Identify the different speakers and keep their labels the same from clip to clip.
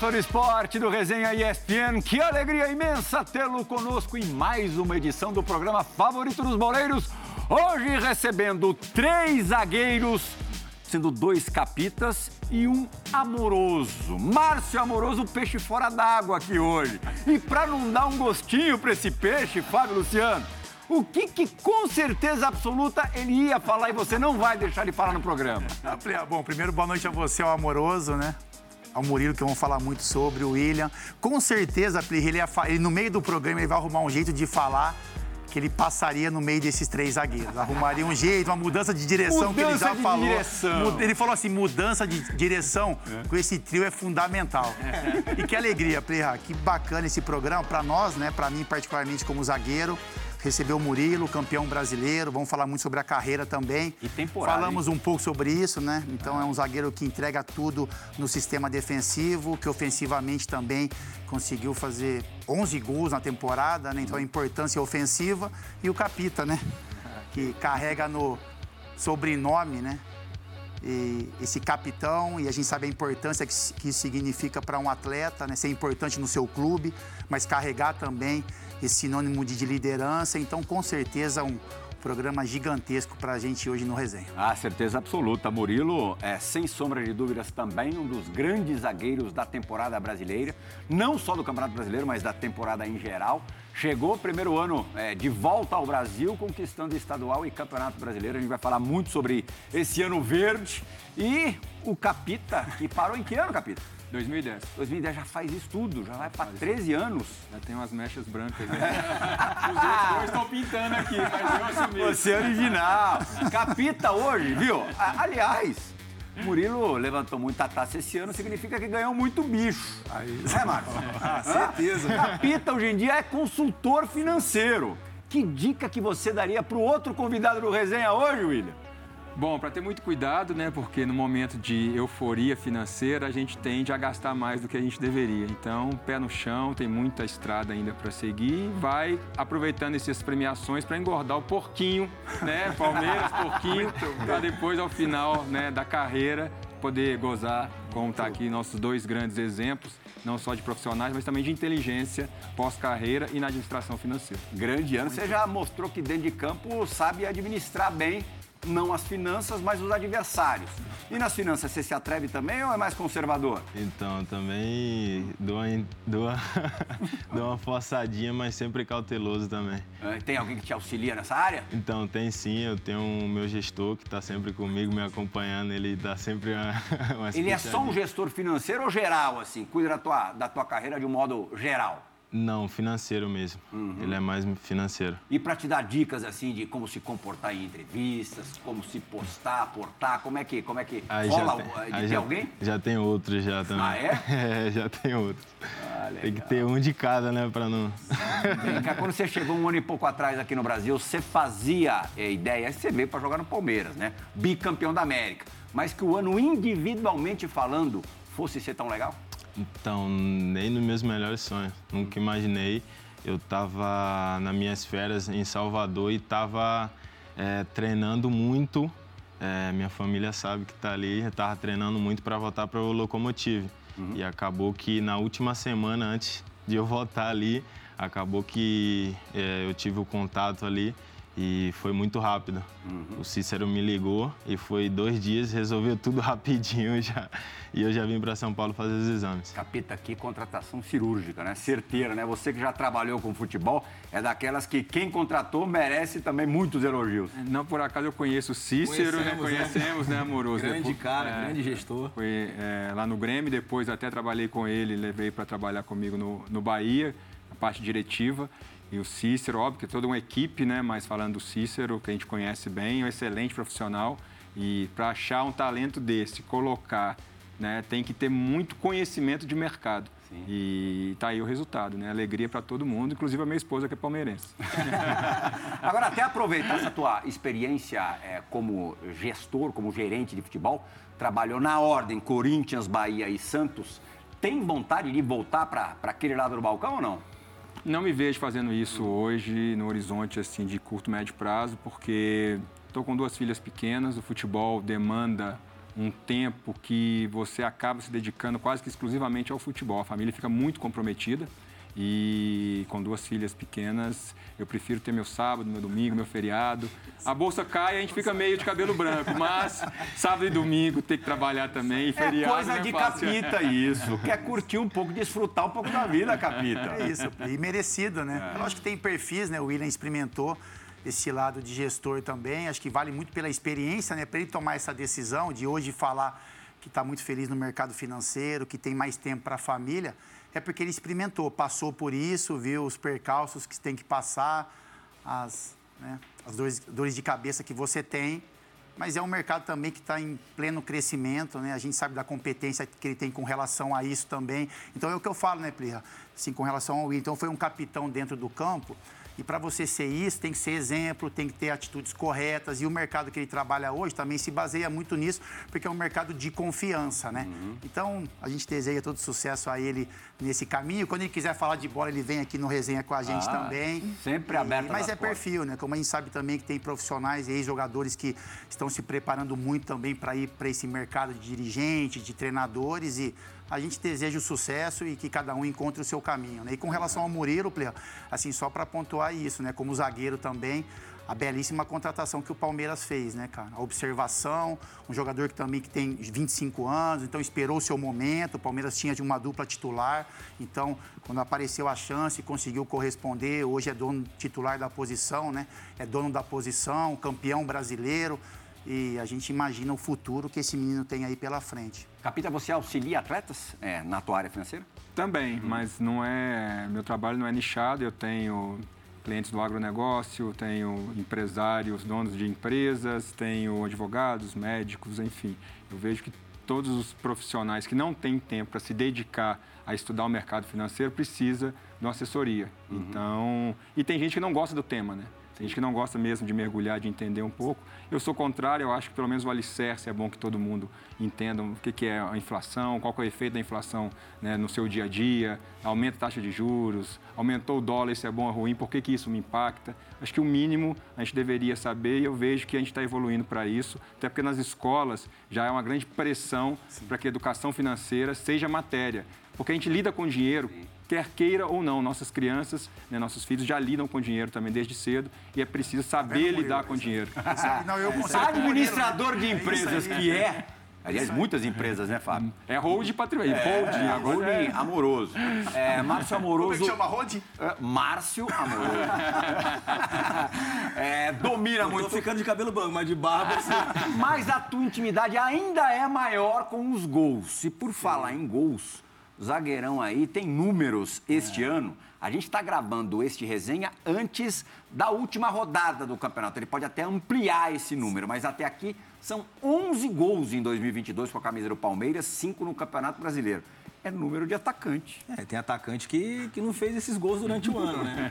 Speaker 1: Do esporte do Resenha ESPN. Que alegria imensa tê-lo conosco em mais uma edição do programa favorito dos boleiros. Hoje recebendo três zagueiros, sendo dois capitas e um amoroso. Márcio Amoroso, peixe fora d'água aqui hoje. E para não dar um gostinho para esse peixe, Fábio Luciano, o que, que com certeza absoluta ele ia falar e você não vai deixar ele falar no programa?
Speaker 2: Ah, bom, primeiro boa noite a você, ao amoroso, né? Ao Murilo, que vamos falar muito sobre, o William. Com certeza, ele, ele, no meio do programa, ele vai arrumar um jeito de falar que ele passaria no meio desses três zagueiros. Arrumaria um jeito, uma mudança de direção
Speaker 1: mudança
Speaker 2: que ele já
Speaker 1: de
Speaker 2: falou.
Speaker 1: Direção.
Speaker 2: Ele falou assim: mudança de direção é. com esse trio é fundamental. É. E que alegria, Plirra, que bacana esse programa para nós, né? Para mim, particularmente como zagueiro recebeu o Murilo, campeão brasileiro. Vamos falar muito sobre a carreira também.
Speaker 1: E temporada.
Speaker 2: Falamos
Speaker 1: hein?
Speaker 2: um pouco sobre isso, né? Então é um zagueiro que entrega tudo no sistema defensivo, que ofensivamente também conseguiu fazer 11 gols na temporada, né? Então a importância ofensiva. E o Capita, né? Que carrega no sobrenome, né? E esse capitão, e a gente sabe a importância que, que isso significa para um atleta, né? ser importante no seu clube, mas carregar também esse sinônimo de liderança. Então, com certeza, um programa gigantesco para a gente hoje no Resenha.
Speaker 1: Ah, certeza absoluta. Murilo é, sem sombra de dúvidas, também um dos grandes zagueiros da temporada brasileira. Não só do Campeonato Brasileiro, mas da temporada em geral. Chegou primeiro ano é, de volta ao Brasil, conquistando estadual e Campeonato Brasileiro. A gente vai falar muito sobre esse ano verde. E o Capita, que parou em que ano, Capita?
Speaker 3: 2010.
Speaker 1: 2010 já faz isso tudo, já vai para 13 anos.
Speaker 3: Já tem umas mechas brancas. Né? Os outros dois estão pintando aqui, mas eu assumi.
Speaker 1: Você é original. Capita hoje, viu? Aliás, Murilo levantou muita taça esse ano, significa que ganhou muito bicho.
Speaker 2: Aí,
Speaker 1: é, Marcos?
Speaker 2: Ah, certeza.
Speaker 1: Capita hoje em dia é consultor financeiro. Que dica que você daria para o outro convidado do resenha hoje, William?
Speaker 3: Bom, para ter muito cuidado, né? Porque no momento de euforia financeira, a gente tende a gastar mais do que a gente deveria. Então, pé no chão, tem muita estrada ainda para seguir. Vai aproveitando essas premiações para engordar o porquinho, né? Palmeiras, porquinho, para depois, ao final né, da carreira, poder gozar, como está aqui nossos dois grandes exemplos, não só de profissionais, mas também de inteligência pós-carreira e na administração financeira.
Speaker 1: Grande ano, você já mostrou que dentro de campo sabe administrar bem não as finanças, mas os adversários. E nas finanças, você se atreve também ou é mais conservador?
Speaker 4: Então, também dou uma, dou uma, dou uma forçadinha, mas sempre cauteloso também.
Speaker 1: É, tem alguém que te auxilia nessa área?
Speaker 4: Então, tem sim. Eu tenho o meu gestor que está sempre comigo, me acompanhando. Ele dá sempre uma, uma
Speaker 1: Ele é só um gestor financeiro ou geral, assim? Cuida da tua, da tua carreira de um modo geral?
Speaker 4: Não, financeiro mesmo. Uhum. Ele é mais financeiro.
Speaker 1: E para te dar dicas assim de como se comportar em entrevistas, como se postar, portar, como é que, como é que
Speaker 4: aí
Speaker 1: rola?
Speaker 4: Tem,
Speaker 1: de
Speaker 4: aí
Speaker 1: ter
Speaker 4: já,
Speaker 1: alguém?
Speaker 4: Já tem outros já também.
Speaker 1: Ah, é?
Speaker 4: é já tem outros.
Speaker 1: Ah,
Speaker 4: tem que ter um de cada, né, para não.
Speaker 1: quando você chegou um ano e pouco atrás aqui no Brasil, você fazia é, ideia, você veio para jogar no Palmeiras, né? Bicampeão da América. Mas que o ano individualmente falando fosse ser tão legal?
Speaker 4: Então, nem nos meus melhores sonhos. Nunca imaginei. Eu estava nas minhas férias em Salvador e estava é, treinando muito. É, minha família sabe que está ali. Eu estava treinando muito para voltar para o Locomotive. Uhum. E acabou que na última semana, antes de eu voltar ali, acabou que é, eu tive o contato ali e foi muito rápido. Uhum. O Cícero me ligou e foi dois dias, resolveu tudo rapidinho já. E eu já vim para São Paulo fazer os exames.
Speaker 1: Capeta, aqui contratação cirúrgica, né? Certeira, né? Você que já trabalhou com futebol, é daquelas que quem contratou merece também muitos elogios.
Speaker 3: Não por acaso eu conheço o Cícero, né? Conhecemos, né? Conhecemos, né, Amoroso?
Speaker 2: grande depois, cara, é, grande gestor.
Speaker 3: Foi é, lá no Grêmio, depois até trabalhei com ele, levei para trabalhar comigo no, no Bahia, a parte diretiva. E o Cícero, óbvio que é toda uma equipe, né? Mas falando do Cícero, que a gente conhece bem, um excelente profissional. E para achar um talento desse, colocar, né? Tem que ter muito conhecimento de mercado. Sim. E tá aí o resultado, né? Alegria para todo mundo, inclusive a minha esposa que é palmeirense.
Speaker 1: Agora, até aproveitar essa tua experiência é, como gestor, como gerente de futebol, trabalhou na ordem Corinthians, Bahia e Santos. Tem vontade de voltar para aquele lado do balcão ou não?
Speaker 3: Não me vejo fazendo isso hoje no horizonte assim de curto médio prazo, porque estou com duas filhas pequenas, o futebol demanda um tempo que você acaba se dedicando quase que exclusivamente ao futebol. A família fica muito comprometida. E com duas filhas pequenas, eu prefiro ter meu sábado, meu domingo, meu feriado. A bolsa cai e a gente fica meio de cabelo branco, mas sábado e domingo tem que trabalhar também. E feriado
Speaker 1: é coisa
Speaker 3: é
Speaker 1: de
Speaker 3: fácil.
Speaker 1: capita isso. Quer curtir um pouco, desfrutar um pouco da vida, capita.
Speaker 2: É isso, e merecido, né? Eu acho que tem perfis, né? O William experimentou esse lado de gestor também. Acho que vale muito pela experiência, né? Para ele tomar essa decisão de hoje falar que está muito feliz no mercado financeiro, que tem mais tempo para a família é porque ele experimentou, passou por isso, viu os percalços que tem que passar, as, né, as dores, dores de cabeça que você tem. Mas é um mercado também que está em pleno crescimento, né? A gente sabe da competência que ele tem com relação a isso também. Então é o que eu falo, né, Plirra? Assim, com relação ao. Então foi um capitão dentro do campo e para você ser isso, tem que ser exemplo, tem que ter atitudes corretas. E o mercado que ele trabalha hoje também se baseia muito nisso, porque é um mercado de confiança, né? Uhum. Então, a gente deseja todo sucesso a ele nesse caminho. Quando ele quiser falar de bola, ele vem aqui no resenha com a gente ah, também.
Speaker 1: Sempre aberto.
Speaker 2: Mas é portas. perfil, né? Como a gente sabe também que tem profissionais e ex-jogadores que estão se preparando muito também para ir para esse mercado de dirigente, de treinadores e a gente deseja o sucesso e que cada um encontre o seu caminho. Né? E com relação ao Murilo, assim, só para pontuar isso, né? Como zagueiro também, a belíssima contratação que o Palmeiras fez, né, cara? A observação, um jogador que também que tem 25 anos, então esperou o seu momento. O Palmeiras tinha de uma dupla titular, então quando apareceu a chance, conseguiu corresponder. Hoje é dono titular da posição, né? É dono da posição, campeão brasileiro e a gente imagina o futuro que esse menino tem aí pela frente.
Speaker 1: Capita, você auxilia atletas é, na tua área financeira?
Speaker 3: Também, uhum. mas não é. Meu trabalho não é nichado, eu tenho clientes do agronegócio, tenho empresários, donos de empresas, tenho advogados, médicos, enfim. Eu vejo que todos os profissionais que não têm tempo para se dedicar a estudar o mercado financeiro precisa de uma assessoria. Uhum. Então, e tem gente que não gosta do tema, né? Tem gente que não gosta mesmo de mergulhar, de entender um pouco. Eu sou contrário, eu acho que pelo menos o alicerce é bom que todo mundo entenda o que é a inflação, qual é o efeito da inflação né, no seu dia a dia, aumenta a taxa de juros, aumentou o dólar, isso é bom ou ruim, por que, que isso me impacta? Acho que o mínimo a gente deveria saber e eu vejo que a gente está evoluindo para isso, até porque nas escolas já é uma grande pressão para que a educação financeira seja matéria. Porque a gente lida com dinheiro quer queira ou não, nossas crianças, né, nossos filhos já lidam com dinheiro também desde cedo e é preciso saber lidar com dinheiro.
Speaker 1: Não, eu Administrador de empresas que é, Aliás, muitas empresas, né, Fábio?
Speaker 3: É hold patrimônio. É, holding,
Speaker 1: é, agora é amoroso. É, Márcio Amoroso. Como
Speaker 2: é que chama hold?
Speaker 1: É, Márcio Amoroso. é, domina
Speaker 5: eu
Speaker 1: muito.
Speaker 5: Tô ficando de cabelo branco, mas de barba. Assim.
Speaker 1: Mas a tua intimidade ainda é maior com os gols. E por falar em gols, zagueirão aí tem números este é. ano. A gente está gravando este resenha antes da última rodada do campeonato. Ele pode até ampliar esse número, mas até aqui são 11 gols em 2022 com a camisa do Palmeiras, 5 no Campeonato Brasileiro. É número de atacante.
Speaker 5: É, tem atacante que, que não fez esses gols durante o ano, né?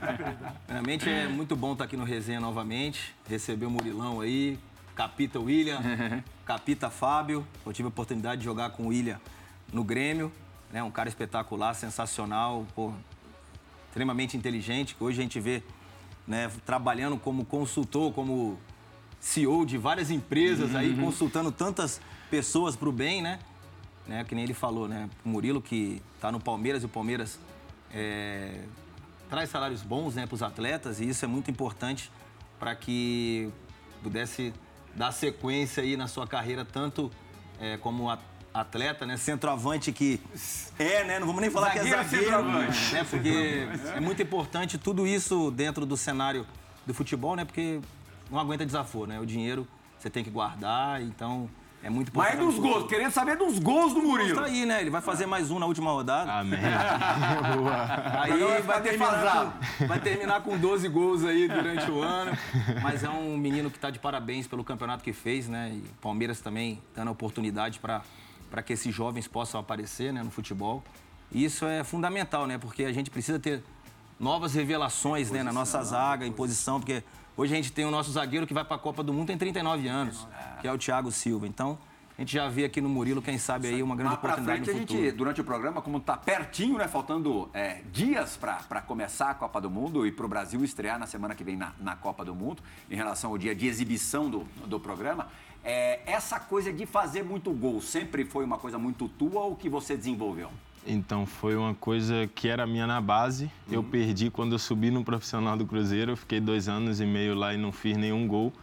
Speaker 5: Realmente é muito bom estar aqui no resenha novamente, receber o Murilão aí, Capita William, Capita Fábio. Eu tive a oportunidade de jogar com o William no Grêmio né? Um cara espetacular, sensacional, pô, extremamente inteligente, que hoje a gente vê né, trabalhando como consultor, como CEO de várias empresas aí, uhum. consultando tantas pessoas para o bem, né? né? Que nem ele falou, né? O Murilo, que está no Palmeiras, e o Palmeiras é, traz salários bons né, para os atletas, e isso é muito importante para que pudesse dar sequência aí na sua carreira, tanto é, como atleta atleta, né? Centroavante que é, né? Não vamos nem falar zagueiro que é zagueiro, centroavante. né? Porque é muito importante tudo isso dentro do cenário do futebol, né? Porque não aguenta desaforo, né? O dinheiro você tem que guardar, então é muito importante.
Speaker 1: Mas dos gols, querendo saber dos gols do Murilo.
Speaker 5: Tá aí, né? Ele vai fazer mais um na última rodada.
Speaker 4: Amém.
Speaker 5: aí vai, terminar, com, vai terminar com 12 gols aí durante o ano. Mas é um menino que está de parabéns pelo campeonato que fez, né? E o Palmeiras também dando a oportunidade para para que esses jovens possam aparecer né, no futebol. E isso é fundamental, né? Porque a gente precisa ter novas revelações né, na nossa zaga, em posição, porque hoje a gente tem o nosso zagueiro que vai para a Copa do Mundo tem 39 anos, que é o Thiago Silva. Então, a gente já vê aqui no Murilo, quem sabe aí, uma grande
Speaker 1: Mas
Speaker 5: oportunidade
Speaker 1: frente,
Speaker 5: no
Speaker 1: a
Speaker 5: futuro.
Speaker 1: gente, durante o programa, como tá pertinho, né? Faltando é, dias para começar a Copa do Mundo e para o Brasil estrear na semana que vem na, na Copa do Mundo, em relação ao dia de exibição do, do programa, é, essa coisa de fazer muito gol sempre foi uma coisa muito tua ou que você desenvolveu?
Speaker 4: Então foi uma coisa que era minha na base. Eu perdi quando eu subi no profissional do Cruzeiro. Eu fiquei dois anos e meio lá e não fiz nenhum gol.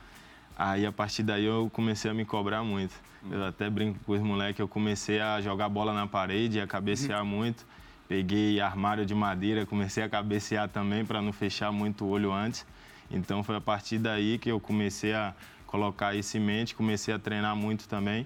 Speaker 4: Aí a partir daí eu comecei a me cobrar muito. Eu até brinco com os moleques, eu comecei a jogar bola na parede, a cabecear muito. Peguei armário de madeira, comecei a cabecear também para não fechar muito o olho antes. Então foi a partir daí que eu comecei a colocar isso em mente, comecei a treinar muito também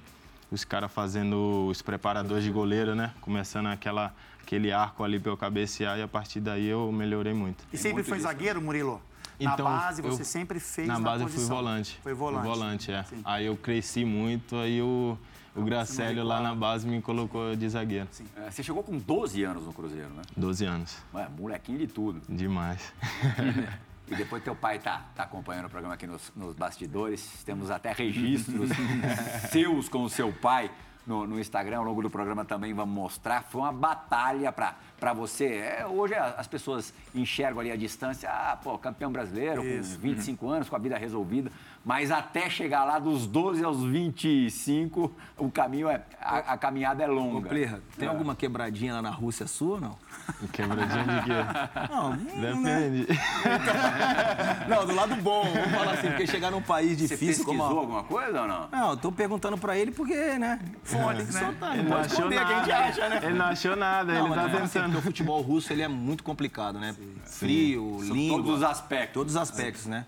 Speaker 4: os caras fazendo os preparadores de goleiro, né? Começando aquela, aquele arco ali para eu cabecear e a partir daí eu melhorei muito.
Speaker 2: E sempre
Speaker 1: muito
Speaker 2: foi
Speaker 1: disso,
Speaker 2: zagueiro, Murilo?
Speaker 4: Então,
Speaker 2: na base
Speaker 4: eu-
Speaker 2: você sempre fez
Speaker 4: Na base eu fui volante.
Speaker 2: Foi volante.
Speaker 4: Fui volante, é.
Speaker 2: Sim.
Speaker 4: Aí eu cresci muito, aí o, o Gracélio lá na base me colocou de zagueiro.
Speaker 1: É, você chegou com 12 anos no Cruzeiro, né?
Speaker 4: 12 anos.
Speaker 1: Ué, molequinho de tudo.
Speaker 4: Demais.
Speaker 1: E depois teu pai tá, tá acompanhando o programa aqui nos, nos bastidores. Temos até registros seus com o seu pai no, no Instagram. Ao longo do programa também vamos mostrar. Foi uma batalha para você. É, hoje as pessoas enxergam ali a distância. Ah, pô, campeão brasileiro,
Speaker 2: Isso.
Speaker 1: com 25 anos, com a vida resolvida. Mas até chegar lá dos 12 aos 25, o caminho é. A, a caminhada é
Speaker 5: Ô,
Speaker 1: longa.
Speaker 5: Plirra, tem
Speaker 1: É.
Speaker 5: alguma quebradinha lá na Rússia sua ou não?
Speaker 4: Quebradinha de quê?
Speaker 5: Não,
Speaker 4: Depende.
Speaker 5: não, do lado bom. Vamos falar assim, porque chegar num país
Speaker 1: Você
Speaker 5: difícil
Speaker 1: pesquisou
Speaker 5: como a...
Speaker 1: alguma coisa ou não?
Speaker 5: Não, eu tô perguntando pra ele porque, né? Fonte, né? Soltar,
Speaker 4: Ele
Speaker 5: não
Speaker 4: não achou
Speaker 5: esconder, que a gente
Speaker 4: nada.
Speaker 5: acha, né?
Speaker 4: Ele não achou nada,
Speaker 5: Não,
Speaker 4: ele tá
Speaker 5: falo assim,
Speaker 4: tentando.
Speaker 5: Porque o futebol russo ele é muito complicado, né? Frio, língua.
Speaker 1: Todos os aspectos.
Speaker 5: Todos os aspectos, né?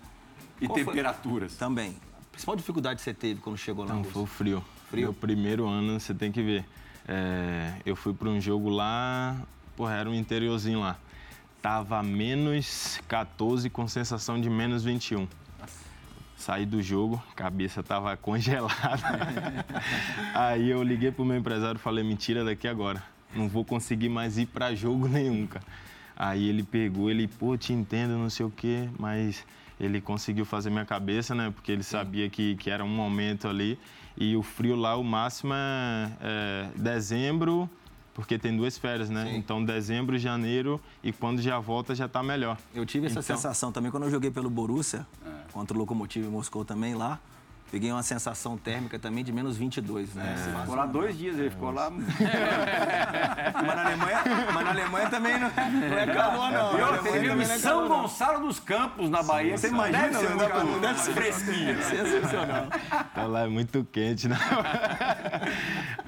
Speaker 1: E
Speaker 5: Qual foi-
Speaker 1: temperaturas.
Speaker 5: Também. A principal dificuldade que você teve quando chegou lá
Speaker 4: Não, foi o frio.
Speaker 5: Frio?
Speaker 4: Meu primeiro ano, você tem que ver. É, eu fui para um jogo lá, porra, era um interiorzinho lá. Tava menos 14 com sensação de menos 21. Saí do jogo, cabeça tava congelada. Aí eu liguei pro meu empresário e falei, mentira daqui agora. Não vou conseguir mais ir para jogo nenhum, cara. Aí ele pegou, ele, pô, te entendo, não sei o quê, mas ele conseguiu fazer minha cabeça, né? Porque ele sabia que, que era um momento ali. E o frio lá, o máximo é, é dezembro, porque tem duas férias, né?
Speaker 5: Sim.
Speaker 4: Então dezembro, janeiro e quando já volta já tá melhor.
Speaker 5: Eu tive essa
Speaker 4: Então-
Speaker 5: sensação também quando eu joguei pelo Borussia, contra o Lokomotiv Moscou também lá. Peguei uma sensação térmica também de menos 22, né?
Speaker 1: Ficou lá dois dias, ele ficou lá.
Speaker 5: Mas na Alemanha, mas na Alemanha também não, não é calor, não.
Speaker 1: E você viu
Speaker 5: também
Speaker 1: em
Speaker 5: não é
Speaker 1: São
Speaker 5: não.
Speaker 1: Gonçalo dos Campos, na Bahia. Você
Speaker 5: imagina,
Speaker 1: deve ser
Speaker 5: não
Speaker 1: calor
Speaker 5: deve ser-
Speaker 1: fresquinho.
Speaker 5: Sensacional.
Speaker 4: Então lá é muito quente, né?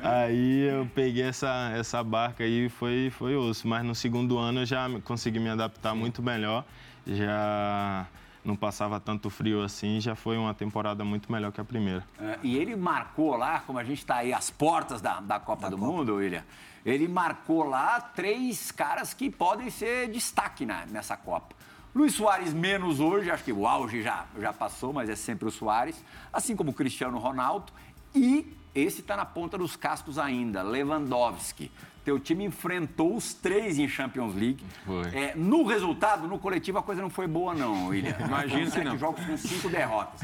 Speaker 4: aí eu peguei essa, essa barca aí e foi, foi osso. Mas no segundo ano eu já consegui me adaptar muito melhor. Já não passava tanto frio assim, já foi uma temporada muito melhor que a primeira.
Speaker 1: É, E ele marcou lá, como a gente está aí às portas da, da Copa do Mundo, William, ele marcou lá três caras que podem ser destaque na- nessa Copa. Luiz Soares menos hoje, acho que o auge já, já passou, mas é sempre o Soares, assim como o Cristiano Ronaldo. E esse está na ponta dos cascos ainda, Lewandowski. Teu time enfrentou os três em Champions League.
Speaker 4: Foi.
Speaker 1: É, no resultado, no coletivo, a coisa não foi boa, não, William.
Speaker 3: Imagino
Speaker 1: Foram
Speaker 3: que não.
Speaker 1: jogos com cinco derrotas.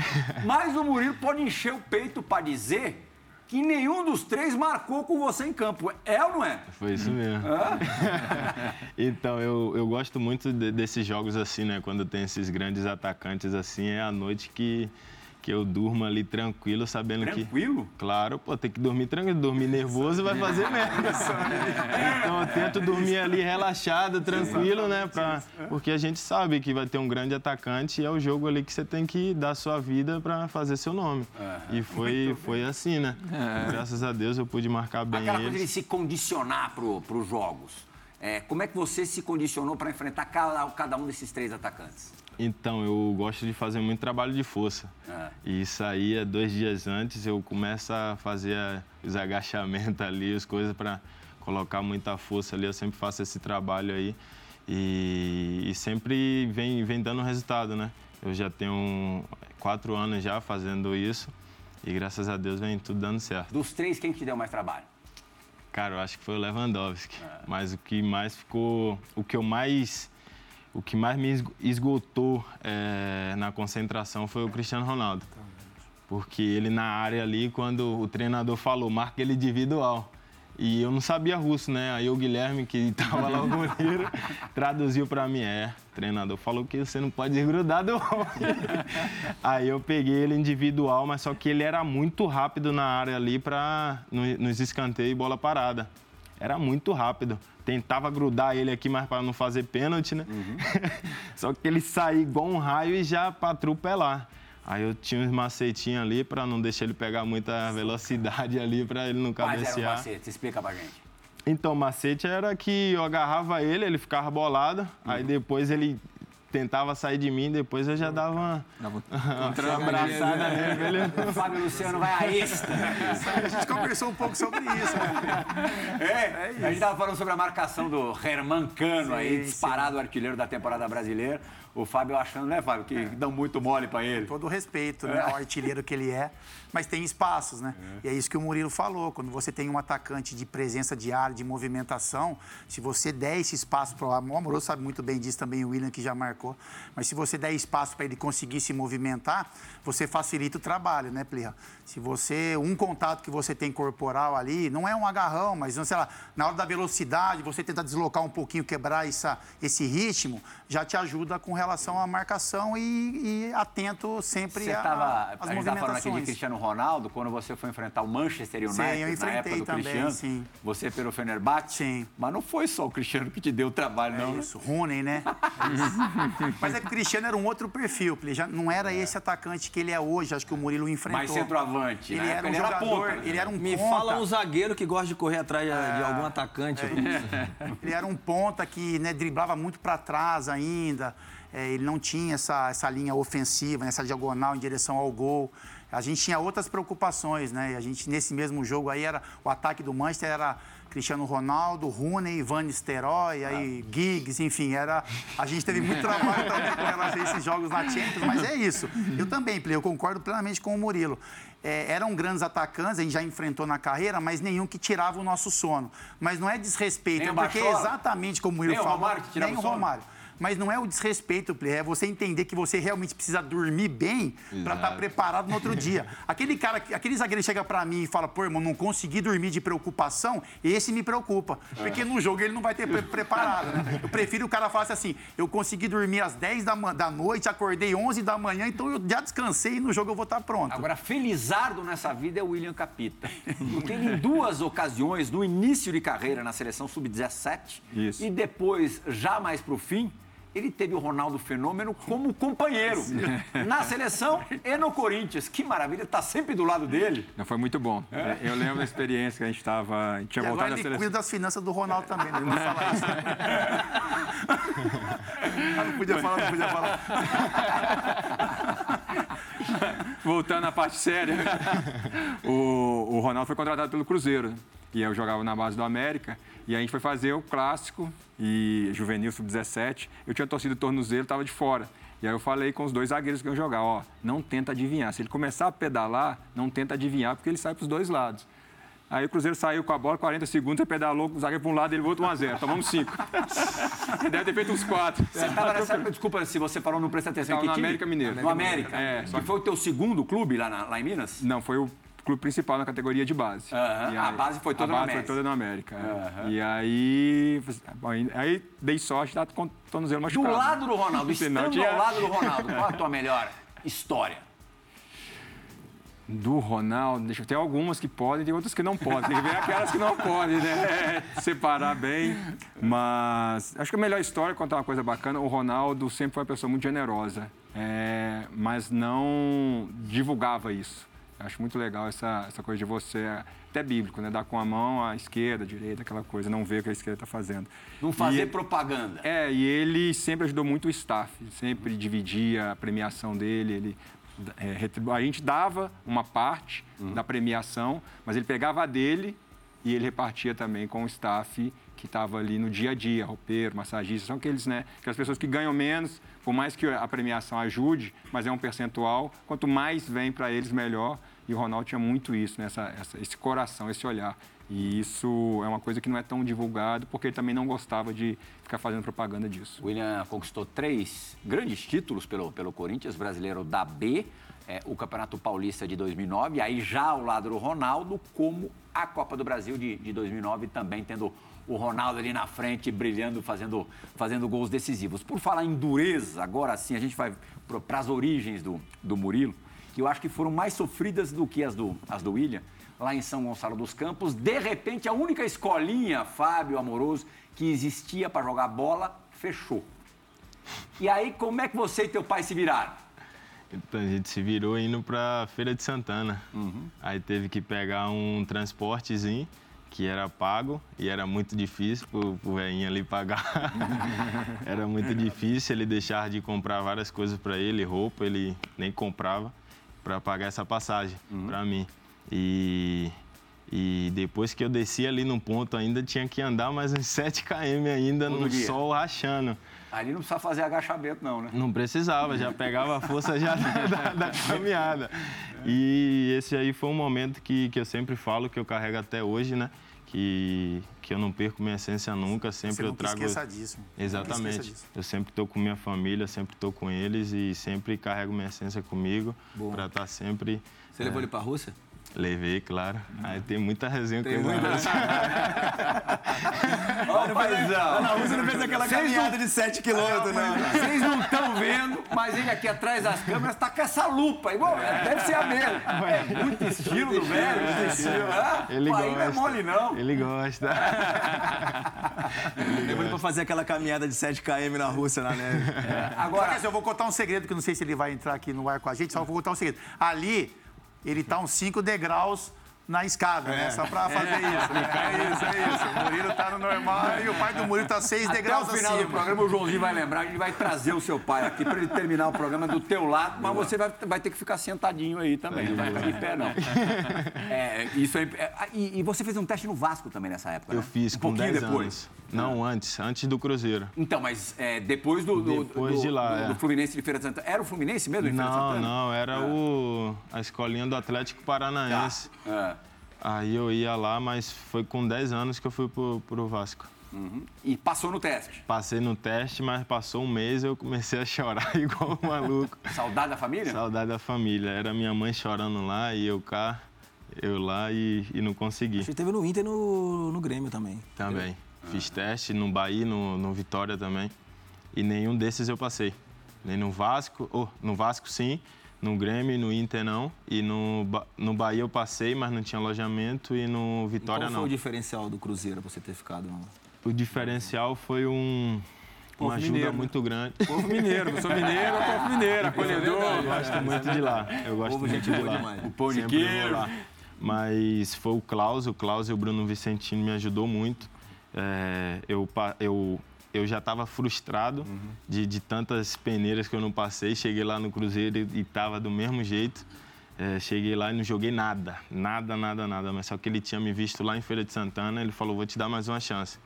Speaker 1: Mas o Murilo pode encher o peito para dizer que nenhum dos três marcou com você em campo. É ou não é?
Speaker 4: Foi isso mesmo. então, eu, eu gosto muito de- desses jogos assim, né? Quando tem esses grandes atacantes assim, é a noite que, que eu durmo ali tranquilo, sabendo que.
Speaker 1: Tranquilo?
Speaker 4: Claro, pô, tem que dormir tranquilo. Dormir nervoso vai fazer merda. então eu tento dormir ali relaxado, tranquilo, né? Pra, porque a gente sabe que vai ter um grande atacante e é o jogo ali que você tem que dar sua vida para fazer seu nome. E foi, foi assim, né? Graças a Deus eu pude marcar bem
Speaker 1: Aquela coisa de se condicionar para os jogos. É, como é que você se condicionou para enfrentar cada, cada um desses três atacantes?
Speaker 4: Então, eu gosto de fazer muito trabalho de força.
Speaker 1: É.
Speaker 4: E isso aí, é dois dias antes, eu começo a fazer a- os agachamentos ali, as coisas para colocar muita força ali. Eu sempre faço esse trabalho aí. E, e sempre vem, vem dando resultado, né? Eu já tenho quatro anos já fazendo isso. E graças a Deus vem tudo dando certo.
Speaker 1: Dos três, quem que te deu mais trabalho?
Speaker 4: Cara, eu acho que foi o Lewandowski. Mas o que mais ficou. O que eu mais. O que mais me esgo- esgotou eh, na concentração foi o Cristiano Ronaldo. Porque ele na área ali, quando o treinador falou, marca ele individual. E eu não sabia russo, né? Aí o Guilherme, que estava lá o goleiro, traduziu para mim. É, treinador falou que você não pode desgrudar do homem. Aí eu peguei ele individual, mas só que ele era muito rápido na área ali para nos escanteios e bola parada. Era muito rápido. Tentava grudar ele aqui, mas para não fazer pênalti, né? Uhum. só que ele saía igual um raio e já para atropelar. Aí eu tinha uns macetinhos ali para não deixar ele pegar muita velocidade ali para ele não cabecear. Quais eram
Speaker 1: macete? Explica pra gente.
Speaker 4: Então, o macete era que eu agarrava ele, ele ficava bolado, uhum. aí depois ele tentava sair de mim, depois eu já dava uma, dava uma abraçada nele, beleza?
Speaker 1: O Fábio Luciano vai a extra.
Speaker 2: a gente conversou um pouco sobre isso, né?
Speaker 1: É, é isso. a gente estava falando sobre a marcação do Herman Cano sim, aí, disparado sim. artilheiro da temporada brasileira. O Fábio achando, né, Fábio, que é. dão muito mole para ele.
Speaker 2: Todo respeito, né, ao artilheiro que ele é mas tem espaços, né? É. E é isso que o Murilo falou. Quando você tem um atacante de presença de área, de movimentação, se você der esse espaço para o Amoroso sabe muito bem disso também, o William que já marcou. Mas se você der espaço para ele conseguir se movimentar, você facilita o trabalho, né, Plirra? Se você, um contato que você tem corporal ali, não é um agarrão, mas, sei lá, na hora da velocidade, você tenta deslocar um pouquinho, quebrar essa, esse ritmo, já te ajuda com relação à marcação e, e atento sempre você
Speaker 1: tava, às movimentações. Você falando aqui de Cristiano Ronaldo, quando você foi enfrentar o Manchester United, sim, eu na época do também, Cristiano, sim. você pelo Fenerbahçe, sim. mas não foi só o Cristiano que te deu o trabalho,
Speaker 2: é
Speaker 1: não.
Speaker 2: Né? Isso, Rooney, né? mas é que o Cristiano era um outro perfil, já não era é. esse atacante que ele é hoje, acho que o Murilo enfrentou.
Speaker 1: Mais centroavante,
Speaker 2: Ele
Speaker 1: né?
Speaker 2: era um ele jogador, era ponta, ele era um
Speaker 5: Me
Speaker 2: ponta.
Speaker 5: fala um zagueiro que gosta de correr atrás de, é, de algum atacante. É
Speaker 2: ele era um ponta que né, driblava muito para trás ainda, é, ele não tinha essa, essa linha ofensiva, essa diagonal em direção ao gol a gente tinha outras preocupações, né? A gente, nesse mesmo jogo aí, era o ataque do Manchester era Cristiano Ronaldo, Rooney, Van Nistelrooy, aí ah. Giggs, enfim, era... A gente teve muito trabalho também com relação a esses jogos na Champions, mas é isso. Eu também, eu concordo plenamente com o Murilo. É, eram grandes atacantes, a gente já enfrentou na carreira, mas nenhum que tirava o nosso sono. Mas não é desrespeito, nem é porque exatamente como o Murilo falou, nem o Romário mas não é o desrespeito, é você entender que você realmente precisa dormir bem para estar tá preparado no outro dia. Aquele cara, aquele zagueiro chega para mim e fala, pô, irmão, não consegui dormir de preocupação, esse me preocupa. Porque no jogo ele não vai ter pre preparado, né? Eu prefiro o cara faça assim, eu consegui dormir às 10 da, da noite, acordei 11 da manhã, então eu já descansei e no jogo eu vou estar tá pronto.
Speaker 1: Agora, felizardo nessa vida é o William Capita. Porque ele, em duas ocasiões, no início de carreira na seleção sub-17 e depois, já mais para o fim, ele teve o Ronaldo Fenômeno como companheiro na seleção e no Corinthians. Que maravilha, tá sempre do lado dele.
Speaker 3: Não, foi muito bom. É. Eu lembro da experiência que a gente estava. Tinha e voltado
Speaker 2: agora
Speaker 3: ele seleção.
Speaker 2: cuida das finanças do Ronaldo também, né? Não vou falar isso. ah, não podia falar, não podia falar.
Speaker 3: Voltando à parte séria, o, o Ronaldo foi contratado pelo Cruzeiro. E eu jogava na base do América. E a gente foi fazer o clássico e juvenil sub-17. Eu tinha torcido o tornozelo, estava de fora. E aí eu falei com os dois zagueiros que iam jogar, ó, não tenta adivinhar. Se ele começar a pedalar, não tenta adivinhar, porque ele sai para os dois lados. Aí o Cruzeiro saiu com a bola, 40 segundos, ele pedalou, o zagueiro para um lado, ele voltou 1 a 0 Tomamos 5. Deve ter feito uns 4.
Speaker 1: Você estava nessa época, desculpa se você falou, não presta atenção.
Speaker 3: No América Mineiro.
Speaker 1: No América? É. Que foi o teu segundo clube lá, na, lá em Minas?
Speaker 3: Não, foi o clube principal na categoria de base.
Speaker 1: Aí, a base foi toda
Speaker 3: a
Speaker 1: base no
Speaker 3: América. foi toda no América. É. E aí, aí dei sorte, o tornozelo machucado.
Speaker 1: Do lado do Ronaldo, estando tinha... ao lado do Ronaldo, qual a tua melhor história?
Speaker 3: Do Ronaldo, deixa eu ter algumas que podem, tem outras que não podem. Tem que ver aquelas que não podem, né? Separar bem. Mas acho que a melhor história, contar uma coisa bacana, o Ronaldo sempre foi uma pessoa muito generosa, é, mas não divulgava isso. Acho muito legal essa, essa coisa de você, até bíblico, né? Dar com a mão à esquerda, à direita, aquela coisa, não ver o que a esquerda está fazendo.
Speaker 1: Não fazer e, propaganda.
Speaker 3: É, e ele sempre ajudou muito o staff, sempre dividia a premiação dele, ele é, a gente dava uma parte uhum. da premiação, mas ele pegava a dele e ele repartia também com o staff que estava ali no dia a dia, roupeiro, massagista, são aqueles, né, aquelas pessoas que ganham menos, por mais que a premiação ajude, mas é um percentual, quanto mais vem para eles, melhor. E o Ronaldo tinha muito isso, né, essa, essa, esse coração, esse olhar. E isso é uma coisa que não é tão divulgado, porque ele também não gostava de ficar fazendo propaganda disso.
Speaker 1: William conquistou três grandes títulos pelo, pelo Corinthians, brasileiro da B, é, o Campeonato Paulista de 2009, aí já ao lado do Ronaldo, como a Copa do Brasil de, de 2009, também tendo o Ronaldo ali na frente, brilhando, fazendo, fazendo gols decisivos. Por falar em dureza, agora sim, a gente vai para as origens do, do Murilo, que eu acho que foram mais sofridas do que as do, as do William, lá em São Gonçalo dos Campos. De repente, a única escolinha, Fábio Amoroso, que existia para jogar bola, fechou. E aí, como é que você e teu pai se viraram?
Speaker 4: Então a gente se virou indo para Feira de Santana.
Speaker 1: Uhum.
Speaker 4: Aí teve que pegar um transportezinho que era pago e era muito difícil pro, pro velhinho ali pagar. era muito difícil, ele deixar de comprar várias coisas para ele, roupa, ele nem comprava para pagar essa passagem
Speaker 1: Uhum.
Speaker 4: para mim. E, e depois que eu desci ali no ponto ainda tinha que andar mais uns 7 km ainda
Speaker 1: Todo
Speaker 4: no
Speaker 1: dia.
Speaker 4: sol rachando.
Speaker 1: Ali não precisa fazer agachamento, não, né?
Speaker 4: Não precisava, já pegava a força já da, da- da caminhada. E esse aí foi um momento que, que eu sempre falo, que eu carrego até hoje, né? Que, que eu não perco minha essência nunca, sempre
Speaker 2: Você
Speaker 4: eu trago...
Speaker 2: esqueça disso. Nunca esqueça
Speaker 4: Exatamente.
Speaker 2: disso.
Speaker 4: Eu sempre estou com minha família, sempre estou com eles e sempre carrego minha essência comigo para estar sempre...
Speaker 5: Você levou ele pra Rússia?
Speaker 4: Levei, claro. Aí tem muita resenha com ele.
Speaker 1: Ô, paizão,
Speaker 5: Na Rússia não fez aquela
Speaker 1: Vocês
Speaker 5: caminhada de 7 quilômetros, não.
Speaker 1: Vocês não estão vendo, mas ele aqui atrás das câmeras tá com essa lupa. Igual, deve ser a mesma. É muito estilo do velho. estilo. Ah,
Speaker 4: Ele
Speaker 1: aí
Speaker 4: gosta.
Speaker 1: não é mole, não.
Speaker 4: Ele gosta.
Speaker 5: Ele pra fazer aquela caminhada de 7 km na Rússia, na neve.
Speaker 2: Agora, eu vou contar um segredo, que eu não sei se ele vai entrar aqui no ar com a gente, só vou contar um segredo. Ali, ele tá uns 5 degraus na escada, né? Só pra fazer isso. né? É isso, é isso. O Murilo tá no normal e o pai do Murilo tá 6
Speaker 1: Até
Speaker 2: degraus
Speaker 1: final do
Speaker 2: acima.
Speaker 1: programa, o Joãozinho vai lembrar, gente vai trazer o seu pai aqui para ele terminar o programa do teu lado, mas você vai, vai ter que ficar sentadinho aí também, não vai ficar de pé, não. É, isso é, é, e, e você fez um teste no Vasco também nessa época,
Speaker 4: Eu
Speaker 1: né?
Speaker 4: fiz
Speaker 1: um
Speaker 4: com
Speaker 1: pouquinho
Speaker 4: 10
Speaker 1: depois.
Speaker 4: anos. Não, antes. Antes do Cruzeiro.
Speaker 1: Então, mas é, depois do, do,
Speaker 4: Depois
Speaker 1: do-
Speaker 4: de lá,
Speaker 1: do-
Speaker 4: é.
Speaker 1: do Fluminense de Feira de Santana. Era o Fluminense mesmo de Feira de
Speaker 4: Não,
Speaker 1: Santana?
Speaker 4: não, era o, a escolinha do Atlético Paranaense.
Speaker 1: É.
Speaker 4: Aí eu ia lá, mas foi com 10 anos que eu fui pro, pro Vasco.
Speaker 1: Uhum. E passou no teste.
Speaker 4: Passei no teste, mas passou um mês eu comecei a chorar igual um maluco.
Speaker 1: Saudade da família?
Speaker 4: Saudade da família. Era minha mãe chorando lá e eu cá, eu lá e, e não consegui.
Speaker 5: Acho que teve no Inter e no, no Grêmio também.
Speaker 4: Também. Fiz teste no Bahia, no, no Vitória também. E nenhum desses eu passei. Nem no Vasco, oh, no Vasco sim, no Grêmio, no Inter não. E no, no Bahia eu passei, mas não tinha alojamento. E no Vitória
Speaker 5: Qual foi
Speaker 4: não.
Speaker 5: o diferencial do Cruzeiro pra você ter ficado? no-
Speaker 4: O diferencial foi um, uma ajuda
Speaker 3: mineiro, né?
Speaker 4: muito grande.
Speaker 3: Povo mineiro, eu sou mineiro, eu povo mineiro, acolhedor.
Speaker 4: Eu gosto muito de lá. Eu gosto
Speaker 5: Povo
Speaker 4: muito de lá.
Speaker 5: demais.
Speaker 1: O pão de queijo.
Speaker 4: lá. Mas foi o Klaus, o Klaus e o Bruno Vicentino me ajudou muito. É, eu, eu, eu já estava frustrado de, de tantas peneiras que eu não passei. Cheguei lá no Cruzeiro e estava do mesmo jeito. É, cheguei lá e não joguei nada, nada, nada, nada. Mas só que ele tinha me visto lá em Feira de Santana, ele falou, vou te dar mais uma chance.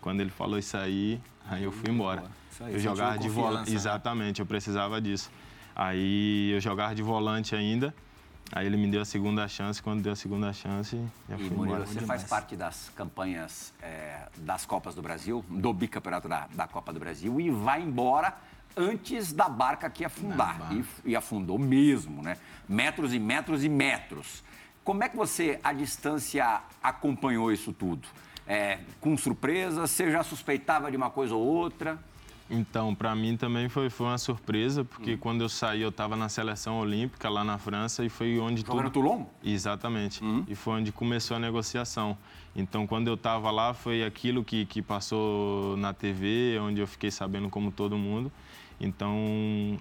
Speaker 4: Quando ele falou isso aí, aí eu fui embora.
Speaker 5: Aí,
Speaker 4: eu jogava de volante.
Speaker 5: né?
Speaker 4: Exatamente, eu precisava disso. Aí eu jogava de volante ainda. Aí ele me deu a segunda chance, quando deu a segunda chance, já
Speaker 1: E
Speaker 4: fui
Speaker 1: Murilo,
Speaker 4: embora.
Speaker 1: você faz parte das campanhas é, das Copas do Brasil, do bicampeonato da, da Copa do Brasil, e vai embora antes da barca que afundar. E, e afundou mesmo, né? Metros e metros e metros. Como é que você, à distância, acompanhou isso tudo? É, com surpresa? Você já suspeitava de uma coisa ou outra?
Speaker 4: Então, para mim também foi, foi uma surpresa,
Speaker 1: Hum.
Speaker 4: porque quando eu saí, eu estava na seleção olímpica lá na França e foi onde
Speaker 1: Jogando
Speaker 4: tudo...
Speaker 1: Toulon?
Speaker 4: Exatamente.
Speaker 1: Uhum.
Speaker 4: E foi onde começou a negociação. Então, quando eu estava lá, foi aquilo que, que passou na TV, onde eu fiquei sabendo como todo mundo. Então,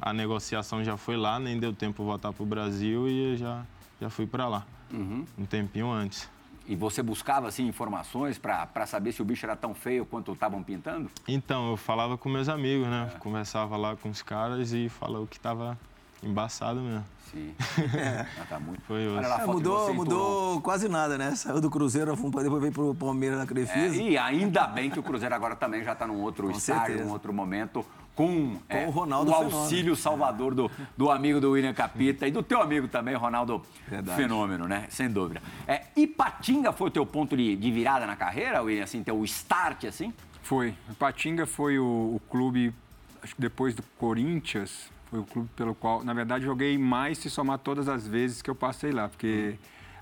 Speaker 4: a negociação já foi lá, nem deu tempo voltar para o Brasil e eu já, já fui para lá.
Speaker 1: Uhum.
Speaker 4: Um tempinho antes.
Speaker 1: E você buscava assim, informações para saber se o bicho era tão feio quanto estavam pintando?
Speaker 4: Então, eu falava com meus amigos, né? Conversava lá com os caras e falava que estava embaçado mesmo.
Speaker 1: Sim. Ah, tá muito.
Speaker 4: Foi
Speaker 5: É, mudou mudou quase nada, né? Saiu do Cruzeiro, depois veio pro Palmeiras na
Speaker 1: É,
Speaker 5: Crefisa.
Speaker 1: e ainda bem que o Cruzeiro agora também já está num outro
Speaker 5: Com
Speaker 1: estágio,
Speaker 5: certeza.
Speaker 1: num outro momento, com, é,
Speaker 5: o Ronaldo
Speaker 1: o
Speaker 5: Fenômeno.
Speaker 1: auxílio salvador do, do amigo do William Capita e do teu amigo também, Ronaldo
Speaker 5: Verdade.
Speaker 1: Fenômeno, né? Sem dúvida. É, Ipatinga foi o teu ponto de, de virada na carreira, William? Assim, teu start, assim?
Speaker 3: Foi. Patinga foi o, o clube, acho que depois do Corinthians, Foi o clube pelo qual, na verdade, joguei mais se somar todas as vezes que eu passei lá, porque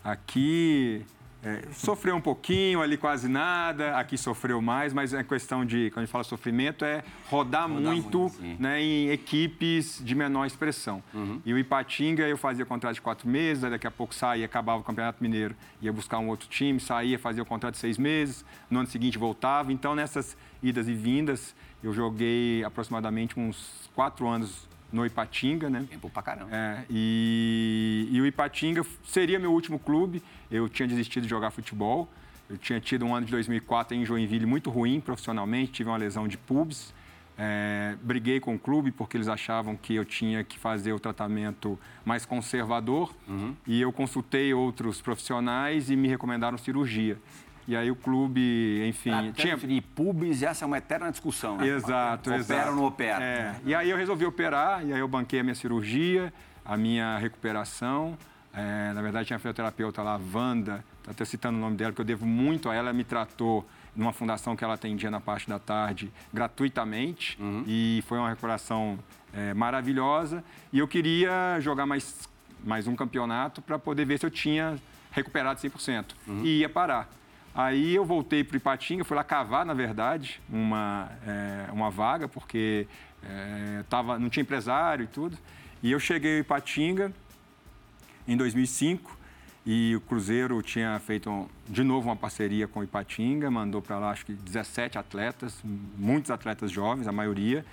Speaker 3: aqui é, sofreu um pouquinho, ali quase nada, aqui sofreu mais, mas é questão de, quando a gente fala sofrimento, é rodar, rodar muito, muito né, em equipes de menor expressão. Uhum. E o Ipatinga, eu fazia contrato de quatro meses, daqui a pouco saía, acabava o Campeonato Mineiro, ia buscar um outro time, saía, fazia o contrato de seis meses, no ano seguinte voltava. Então, nessas idas e vindas, eu joguei aproximadamente uns quatro anos no Ipatinga, né?
Speaker 1: Tempo pra caramba.
Speaker 3: É, e, e o Ipatinga seria meu último clube. Eu tinha desistido de jogar futebol. Eu tinha tido um ano de 2004 em Joinville muito ruim profissionalmente, tive uma lesão de pubs. É, briguei com o clube porque eles achavam que eu tinha que fazer o tratamento mais conservador. Uhum. E eu consultei outros profissionais e me recomendaram cirurgia. E aí o clube, enfim.
Speaker 1: Tinha de pubs, essa é uma eterna discussão, né?
Speaker 3: Exato,
Speaker 1: opera
Speaker 3: exato.
Speaker 1: Opera ou não opera?
Speaker 3: É. E aí eu resolvi operar, e aí eu banquei a minha cirurgia, a minha recuperação. É, na verdade, tinha a fisioterapeuta lá, Wanda, estou até citando o nome dela, que eu devo muito a ela, me tratou numa fundação que ela atendia na parte da tarde gratuitamente. Uhum. E foi uma recuperação é, maravilhosa. E eu queria jogar mais, mais um campeonato para poder ver se eu tinha recuperado 100%. Uhum. E ia parar. Aí eu voltei para Ipatinga, fui lá cavar, na verdade, uma, é, uma vaga, porque é, tava, não tinha empresário e tudo. E eu cheguei em Ipatinga em 2005 e o Cruzeiro tinha feito de novo uma parceria com o Ipatinga, mandou para lá acho que 17 atletas, muitos atletas jovens, a maioria.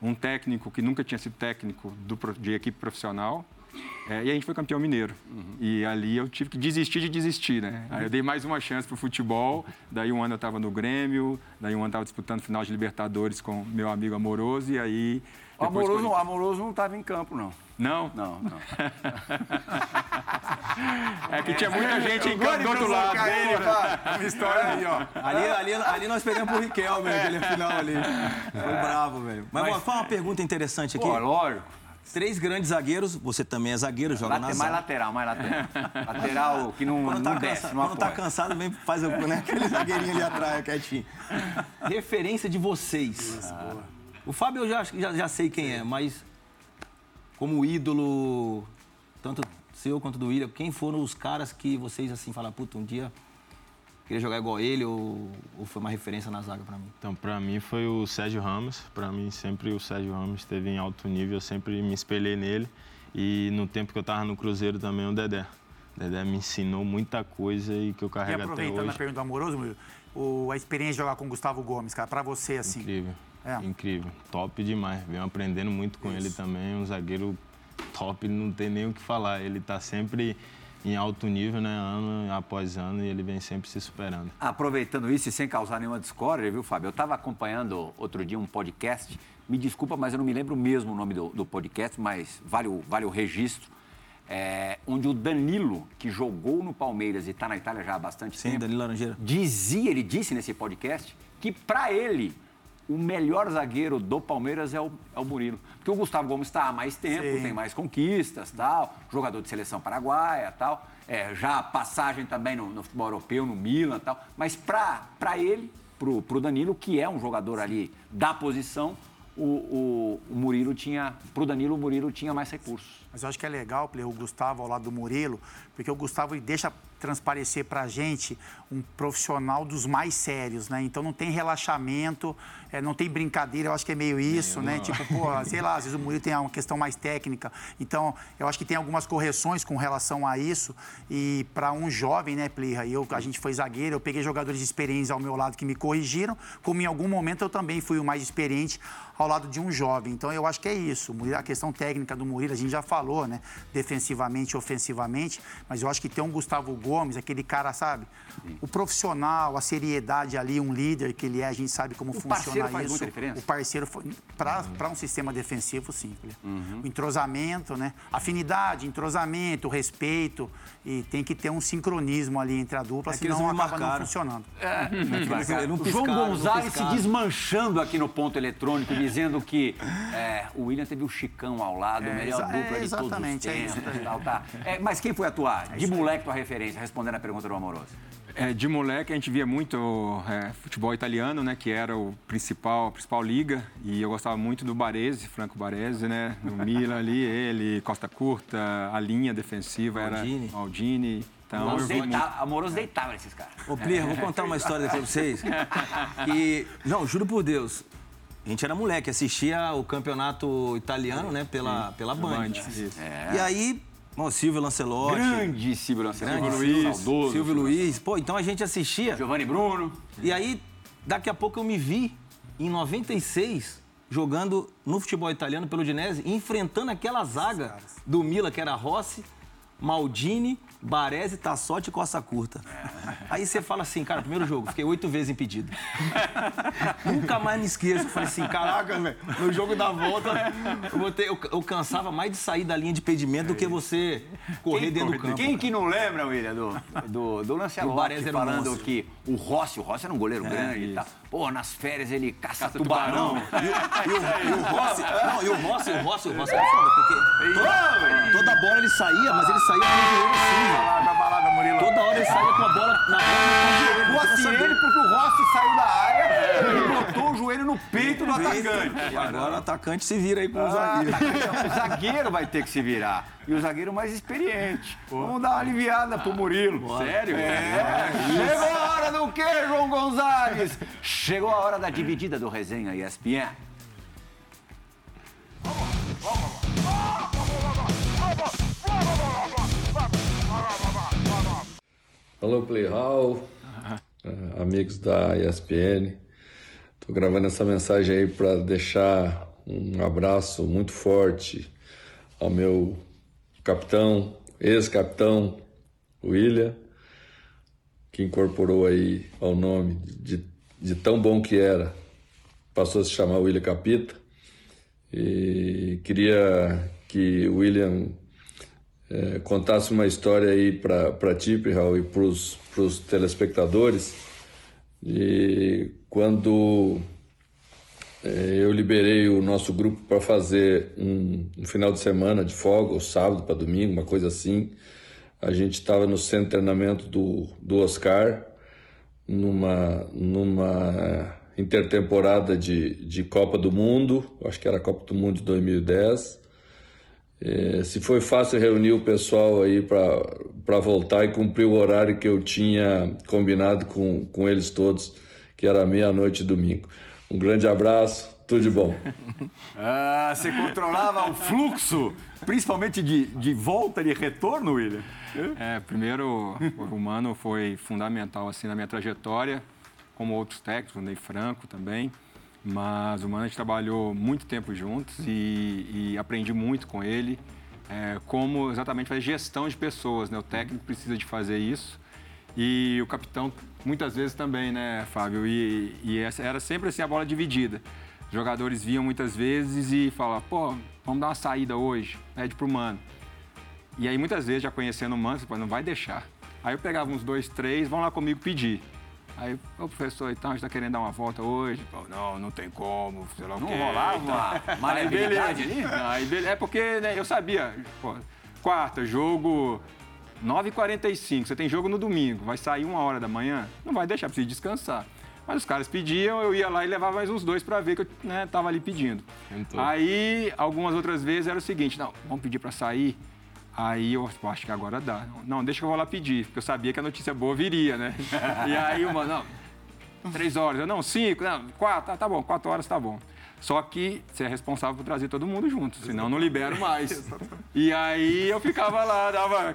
Speaker 3: Um técnico que nunca tinha sido técnico do, de equipe profissional, é, e a gente foi campeão mineiro. Uhum. E ali eu tive que desistir de desistir, né? Aí eu dei mais uma chance pro futebol. Daí um ano eu estava no Grêmio, daí um ano eu estava disputando final de Libertadores com meu amigo Amoroso, e aí...
Speaker 1: O Amoroso, foi... Amoroso não estava em campo, não.
Speaker 3: Não?
Speaker 1: Não, não.
Speaker 3: é que tinha muita gente em campo do outro lado. Dele,
Speaker 5: uma história aí, ó. Ali, ali, ali nós perdemos pro Riquelme, é. aquele final ali. Foi bravo, velho. Mas, Mas foi uma pergunta interessante aqui.
Speaker 1: Pô, lógico.
Speaker 5: Três grandes zagueiros, você também é zagueiro, joga Late, na
Speaker 1: Mais lateral, mais lateral. lateral que não, quando tá não desce,
Speaker 5: cansa, não Quando tá cansado, vem faz né, aquele zagueirinho ali atrás, quietinho. Referência de vocês. Ah. O Fábio eu já, já, já sei quem é, mas como ídolo, tanto seu quanto do William, quem foram os caras que vocês assim falam, puta, um dia queria jogar igual ele ou, ou foi uma referência na zaga para mim?
Speaker 4: Então, para mim foi o Sérgio Ramos. Para mim, sempre o Sérgio Ramos esteve em alto nível, eu sempre me espelhei nele. E no tempo que eu estava no Cruzeiro também, o Dedé. O Dedé me ensinou muita coisa e que eu carrego até hoje.
Speaker 2: E aproveitando a pergunta do Amoroso, o, a experiência de jogar com o Gustavo Gomes, cara, para você, assim...
Speaker 4: Incrível, é. incrível. Top demais. Venho aprendendo muito com Isso. ele também. Um zagueiro top, não tem nem o que falar. Ele está sempre em alto nível, né, ano após ano, e ele vem sempre se superando.
Speaker 1: Aproveitando isso e sem causar nenhuma discórdia, viu, Fábio? Eu estava acompanhando outro dia um podcast, me desculpa, mas eu não me lembro mesmo o nome do, do podcast, mas vale o, vale o registro, é, onde o Danilo, que jogou no Palmeiras e está na Itália já há bastante
Speaker 5: Sim,
Speaker 1: tempo...
Speaker 5: Danilo Laranjeira.
Speaker 1: Dizia, ele disse nesse podcast, que para ele o melhor zagueiro do Palmeiras é o, é o Murilo. Porque o Gustavo Gomes está há mais tempo, Sim. tem mais conquistas, tal, jogador de seleção paraguaia, tal. É, já passagem também no, no, futebol europeu, no Milan, tal. Mas para ele, para o Danilo, que é um jogador ali da posição, o, o, o Murilo tinha, para o Danilo, o Murilo tinha mais recursos.
Speaker 2: Mas eu acho que é legal, o Gustavo ao lado do Murilo, porque o Gustavo deixa transparecer para a gente um profissional dos mais sérios, né? Então não tem relaxamento, é, não tem brincadeira, eu acho que é meio isso, né? Tipo, pô, sei lá, às vezes o Murilo tem uma questão mais técnica. Então, eu acho que tem algumas correções com relação a isso. E para um jovem, né, Plirra, eu, a gente foi zagueiro, eu peguei jogadores experientes ao meu lado que me corrigiram, como em algum momento eu também fui o mais experiente ao lado de um jovem. Então, eu acho que é isso. A questão técnica do Murilo, a gente já falou, né? Defensivamente, ofensivamente, mas eu acho que tem um Gustavo Gomes, aquele cara, sabe? Sim. O profissional, a seriedade ali, um líder que ele é, a gente sabe como o funciona parceiro
Speaker 1: faz isso. Muita diferença.
Speaker 2: O parceiro, para uhum. um sistema defensivo, sim. Uhum. O entrosamento, né? Afinidade, entrosamento, respeito. E tem que ter um sincronismo ali entre a dupla, é senão não acaba não funcionando. É.
Speaker 1: é. João Gonzalez se desmanchando aqui no ponto eletrônico, dizendo que é, o William teve o Chicão ao lado,
Speaker 2: É,
Speaker 1: melhor dupla
Speaker 2: é,
Speaker 1: de todos os
Speaker 2: exatamente, é
Speaker 1: tempos. tal, tá. É, mas quem foi atuar? de moleque tua referência, respondendo a pergunta do Amoroso.
Speaker 3: É, de moleque a gente via muito é, futebol italiano, né? Que era o principal, a principal liga. E eu gostava muito do Baresi, Franco Baresi, né? No Milan ali, ele, Costa Curta, a linha defensiva era Maldini. Então,
Speaker 1: Amoroso,
Speaker 3: vi muito.
Speaker 1: deitava, Amoroso deitava nesses caras.
Speaker 5: Ô, Plir, vou contar uma história depois pra vocês. Que, não, juro por Deus. A gente era moleque, assistia o campeonato italiano, né, pela, pela Band.
Speaker 3: Band, isso.
Speaker 5: E aí, ó, Silvio Lancelotti.
Speaker 1: Grande Silvio Lancelotti.
Speaker 5: Grande
Speaker 1: Luiz,
Speaker 5: Silvio,
Speaker 1: saudoso.
Speaker 5: Silvio Luiz. Pô, então a gente assistia.
Speaker 1: Giovanni Bruno.
Speaker 5: E aí, daqui a pouco eu me vi, em 96, jogando no futebol italiano pelo Udinese, enfrentando aquela zaga do Mila, que era Rossi, Maldini, Baresi, Tassotti e Costa Curta. Aí você fala assim, cara, primeiro jogo, fiquei oito vezes impedido. Nunca mais me esqueço. Falei assim, caraca, velho, no jogo da volta, eu, botei- eu- eu cansava mais de sair da linha de impedimento do que você correr dentro do campo.
Speaker 1: Quem que não lembra, William, do, do, do
Speaker 5: um
Speaker 1: falando
Speaker 5: monstro.
Speaker 1: que o Rossi, o Rossi era um goleiro grande e
Speaker 3: isso.
Speaker 1: tal. Pô, nas férias ele caça,
Speaker 3: Caça
Speaker 1: tubarão.
Speaker 3: tubarão.
Speaker 5: E o, e o Rossi, não, e o Rossi, o Rossi, o Rossi era foda, porque toda, toda bola ele saía, mas ele saía com o joelho assim, velho. Toda hora ele saía com a bola na bola
Speaker 1: O assim ele porque o Rossi saiu da área e botou o joelho no peito do atacante.
Speaker 5: E agora o atacante se vira aí com o
Speaker 1: Ah,
Speaker 5: zagueiro.
Speaker 1: o zagueiro vai ter que se virar. E o zagueiro mais experiente. Vamos dar uma aliviada pro Murilo.
Speaker 3: Sério?
Speaker 1: É, chegou a hora do quê, João Gonzalez? Chegou a hora da dividida do Resenha ESPN.
Speaker 6: Alô, Playhall, eh, amigos da ESPN. Estou gravando essa mensagem aí para deixar um abraço muito forte ao meu capitão, ex-capitão William, que incorporou aí ao nome de, de tão bom que era, passou a se chamar William Capita. E queria que o William eh, contasse uma história aí para ti, Pirral, e para os telespectadores, de quando eh, eu liberei o nosso grupo para fazer um, um final de semana de folga, ou sábado para domingo, uma coisa assim. A gente estava no centro de treinamento do, do Oscar, numa, numa intertemporada de, de Copa do Mundo, acho que era a Copa do Mundo de 2010. Eh, se foi fácil reunir o pessoal aí para voltar e cumprir o horário que eu tinha combinado com, com eles todos, que era meia-noite domingo. Um grande abraço, tudo de bom.
Speaker 1: Ah, você controlava o fluxo, principalmente de, de volta e de retorno, William?
Speaker 3: É, primeiro, o Mano foi fundamental assim na minha trajetória, como outros técnicos, o Ney Franco também. Mas o Mano a gente trabalhou muito tempo juntos e, e aprendi muito com ele, é, como exatamente fazer gestão de pessoas, né? O técnico precisa de fazer isso e o capitão muitas vezes também, né, Fábio? E, e essa era sempre assim a bola dividida. Jogadores vinham muitas vezes e falavam, pô, vamos dar uma saída hoje, pede pro Mano. E aí, muitas vezes, já conhecendo o Mano, você fala, não vai deixar. Aí eu pegava uns dois, três, vão lá comigo pedir. Aí, ô professor, então, a gente tá querendo dar uma volta hoje? Pô, não, não tem como, sei lá o
Speaker 1: Não
Speaker 3: quê.
Speaker 1: rolava uma
Speaker 3: Aí, beleza.
Speaker 1: ali?
Speaker 3: Não, aí, beleza. É porque né, eu sabia, pô, quarta, jogo 9h45, você tem jogo no domingo, vai sair uma hora da manhã, não vai deixar, precisa descansar. Mas os caras pediam, eu ia lá e levava mais uns dois para ver que eu né, tava ali pedindo.
Speaker 4: Tentou.
Speaker 3: Aí, algumas outras vezes era o seguinte, não, vamos pedir para sair. Aí eu acho que agora dá. Não, deixa que eu vou lá pedir, porque eu sabia que a notícia boa viria, né? E aí o mano, não, três horas, eu, não, cinco, não, quatro, tá, tá bom, quatro horas tá bom. Só que você é responsável por trazer todo mundo junto, senão não libero mais. E aí eu ficava lá, dava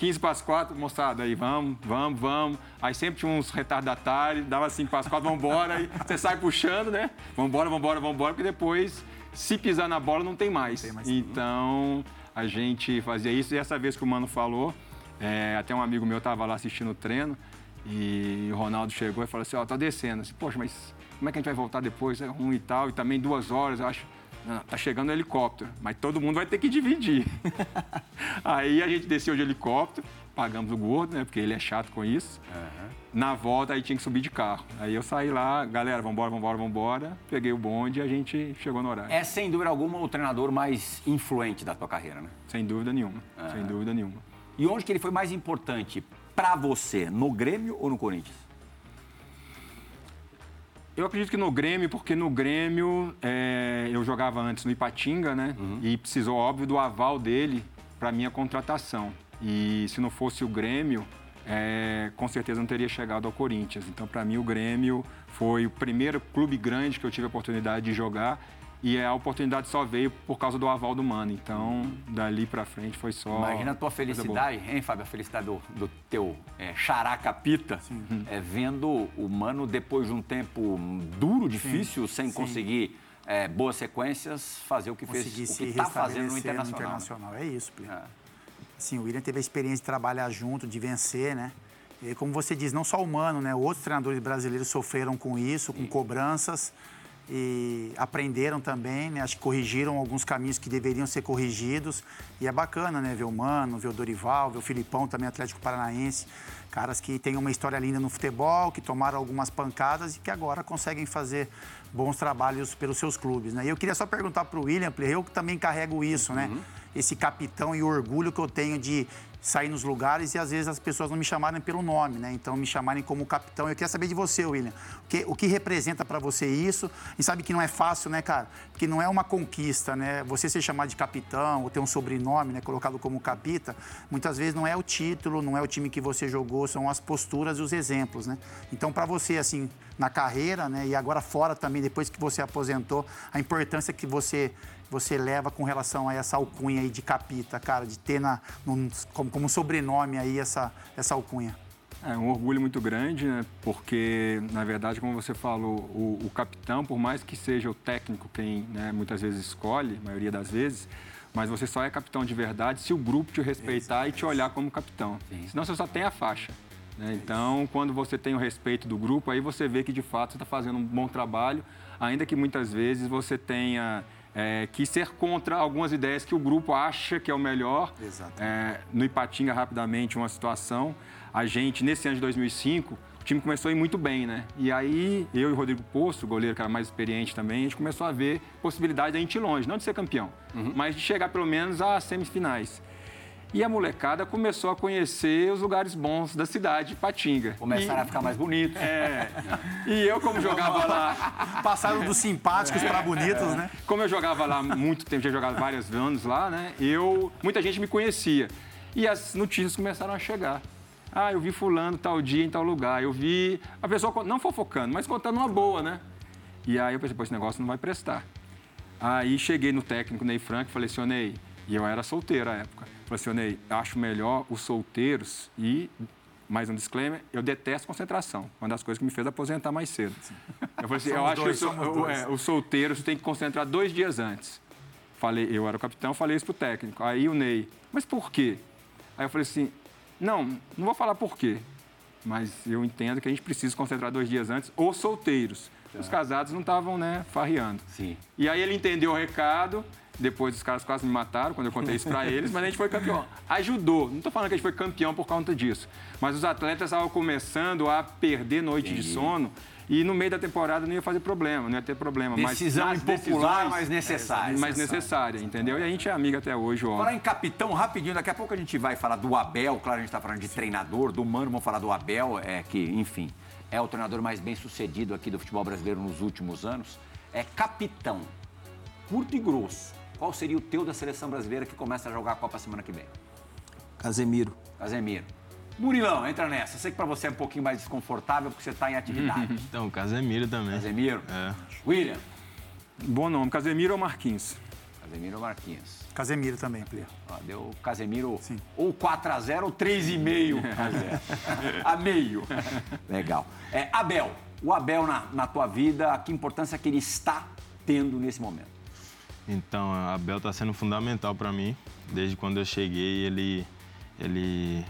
Speaker 3: 15 para as 4, moçada, aí vamos, vamos, vamos. Aí sempre tinha uns retardatários, dava 5 para as 4, vamos embora, aí você sai puxando, né? Vamos embora, vamos embora, vamos embora, porque depois, se pisar na bola, não tem mais. Então, a gente fazia isso, e essa vez que o Mano falou, é, até um amigo meu estava lá assistindo o treino, e o Ronaldo chegou e falou assim, ó, tá descendo. Assim, Poxa, mas como é que a gente vai voltar depois? É ruim e tal, e também duas horas, eu acho. Não, tá chegando o helicóptero, mas todo mundo vai ter que dividir. aí a gente desceu de helicóptero, pagamos o gordo, né? Porque ele é chato com isso. Uhum. Na volta, aí tinha que subir de carro. Aí eu saí lá, galera, vambora, vambora, vambora. Peguei o bonde e a gente chegou no horário.
Speaker 1: É, sem dúvida alguma, o treinador mais influente da tua carreira, né?
Speaker 3: Sem dúvida nenhuma, uhum. sem dúvida nenhuma.
Speaker 1: E onde que ele foi mais importante para você, no Grêmio ou no Corinthians?
Speaker 3: Eu acredito que no Grêmio, porque no Grêmio é, eu jogava antes no Ipatinga, né? Uhum. E precisou, óbvio, do aval dele para minha contratação. E se não fosse o Grêmio, é, com certeza não teria chegado ao Corinthians. Então, para mim, o Grêmio foi o primeiro clube grande que eu tive a oportunidade de jogar e a oportunidade só veio por causa do aval do Mano. Então, dali para frente foi só.
Speaker 1: Imagina a tua felicidade, hein, Fábio? A felicidade do, do teu é, xará capita, é, vendo o Mano depois de um tempo duro, difícil, sim, sem sim. conseguir é, boas sequências, fazer o que fez, o que está fazendo no Internacional. No internacional.
Speaker 2: É isso, Plínio. É. Sim, o William teve a experiência de trabalhar junto, de vencer, né? E, como você diz, não só o Mano, né? Outros treinadores brasileiros sofreram com isso, com cobranças e aprenderam também, né? Acho que corrigiram alguns caminhos que deveriam ser corrigidos. E é bacana, né? Ver o Mano, ver o Dorival, ver o Filipão, também Atlético Paranaense. Caras que têm uma história linda no futebol, que tomaram algumas pancadas e que agora conseguem fazer bons trabalhos pelos seus clubes, né? E eu queria só perguntar para o William, eu que também carrego isso, né? Uhum. Esse capitão e o orgulho que eu tenho de sair nos lugares e às vezes as pessoas não me chamarem pelo nome, né? Então me chamarem como capitão. Eu queria saber de você, William. O que, o que representa para você isso? E sabe que não é fácil, né, cara? Porque não é uma conquista, né? Você ser chamado de capitão ou ter um sobrenome, né, colocado como capita, muitas vezes não é o título, não é o time que você jogou, são as posturas e os exemplos, né? Então para você assim, na carreira, né, e agora fora também depois que você aposentou, a importância que você você leva com relação a essa alcunha aí de capita, cara, de ter na, num, como, como sobrenome aí essa, essa alcunha?
Speaker 3: É um orgulho muito grande, né? Porque, na verdade, como você falou, o, o capitão, por mais que seja o técnico quem né, muitas vezes escolhe, a maioria das vezes, mas você só é capitão de verdade se o grupo te respeitar e te olhar como capitão. Sim. Senão você só tem a faixa. Né? Então, quando você tem o respeito do grupo, aí você vê que de fato você está fazendo um bom trabalho, ainda que muitas vezes você tenha é, que ser contra algumas ideias que o grupo acha que é o melhor. É, no Ipatinga, rapidamente, uma situação. A gente, nesse ano de 2005, o time começou a ir muito bem, né? E aí, eu e o Rodrigo Poço, o goleiro que era mais experiente também, a gente começou a ver possibilidade de a gente ir longe, não de ser campeão, uhum. mas de chegar pelo menos às semifinais. E a molecada começou a conhecer os lugares bons da cidade, Patinga.
Speaker 1: Começaram e... a ficar mais bonitos.
Speaker 3: É. E eu, como jogava lá.
Speaker 2: Passaram dos simpáticos é, para bonitos, é. né?
Speaker 3: Como eu jogava lá muito tempo, já jogado vários anos lá, né? Eu. Muita gente me conhecia. E as notícias começaram a chegar. Ah, eu vi fulano tal dia em tal lugar. Eu vi. A pessoa não fofocando, mas contando uma boa, né? E aí eu pensei, pô, esse negócio não vai prestar. Aí cheguei no técnico Ney Frank e falei, senhor Ney, e eu era solteiro à época. Falei assim, Ney, acho melhor os solteiros e, mais um disclaimer, eu detesto concentração. Uma das coisas que me fez aposentar mais cedo. Eu falei assim, eu acho dois, que o, é, os solteiros tem que concentrar dois dias antes. Falei, eu era o capitão, falei isso pro técnico. Aí o Ney, mas por quê? Aí eu falei assim, não, não vou falar por quê, mas eu entendo que a gente precisa concentrar dois dias antes, os solteiros. Os casados não estavam, né, farreando.
Speaker 1: Sim.
Speaker 3: E aí ele entendeu o recado, depois os caras quase me mataram quando eu contei isso para eles, mas a gente foi campeão. Ajudou. Não estou falando que a gente foi campeão por conta disso. Mas os atletas estavam começando a perder noite Entendi. de sono e no meio da temporada não ia fazer problema, não ia ter problema.
Speaker 1: Decisão mas impopular, mas necessária.
Speaker 3: É, mais necessária, entendeu? E a gente é amigo até hoje, ó.
Speaker 1: Falar em capitão, rapidinho, daqui a pouco a gente vai falar do Abel, claro, a gente está falando de treinador, do Mano, vamos falar do Abel, é que, enfim, é o treinador mais bem sucedido aqui do futebol brasileiro nos últimos anos. É capitão, curto e grosso qual seria o teu da seleção brasileira que começa a jogar a Copa semana que vem?
Speaker 5: Casemiro.
Speaker 1: Casemiro. Murilão, entra nessa. Sei que para você é um pouquinho mais desconfortável porque você está em atividade.
Speaker 4: então, Casemiro também.
Speaker 1: Casemiro?
Speaker 4: É.
Speaker 1: William?
Speaker 3: Bom nome, Casemiro ou Marquinhos?
Speaker 1: Casemiro ou Marquinhos?
Speaker 2: Casemiro também, Plio.
Speaker 1: deu Casemiro Sim. ou 4x0 ou 3,5 a meio. Legal. É, Abel, o Abel na, na tua vida, que importância que ele está tendo nesse momento?
Speaker 4: Então, a Abel está sendo fundamental para mim. Desde quando eu cheguei, ele, ele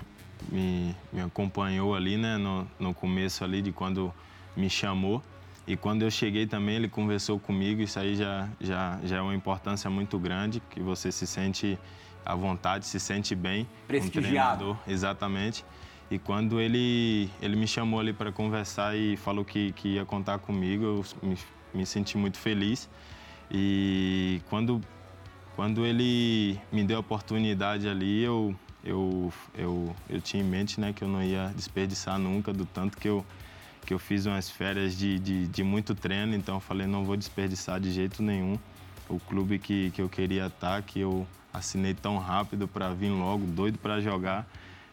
Speaker 4: me, me acompanhou ali, né, no, no começo ali de quando me chamou. E quando eu cheguei também, ele conversou comigo, isso aí já, já, já é uma importância muito grande, que você se sente à vontade, se sente bem.
Speaker 1: Prestigiado.
Speaker 4: Um exatamente. E quando ele, ele me chamou ali para conversar e falou que, que ia contar comigo, eu me, me senti muito feliz. E quando, quando ele me deu a oportunidade ali, eu, eu, eu, eu tinha em mente né, que eu não ia desperdiçar nunca, do tanto que eu, que eu fiz umas férias de, de, de muito treino, então eu falei, não vou desperdiçar de jeito nenhum. O clube que, que eu queria estar, que eu assinei tão rápido para vir logo, doido para jogar.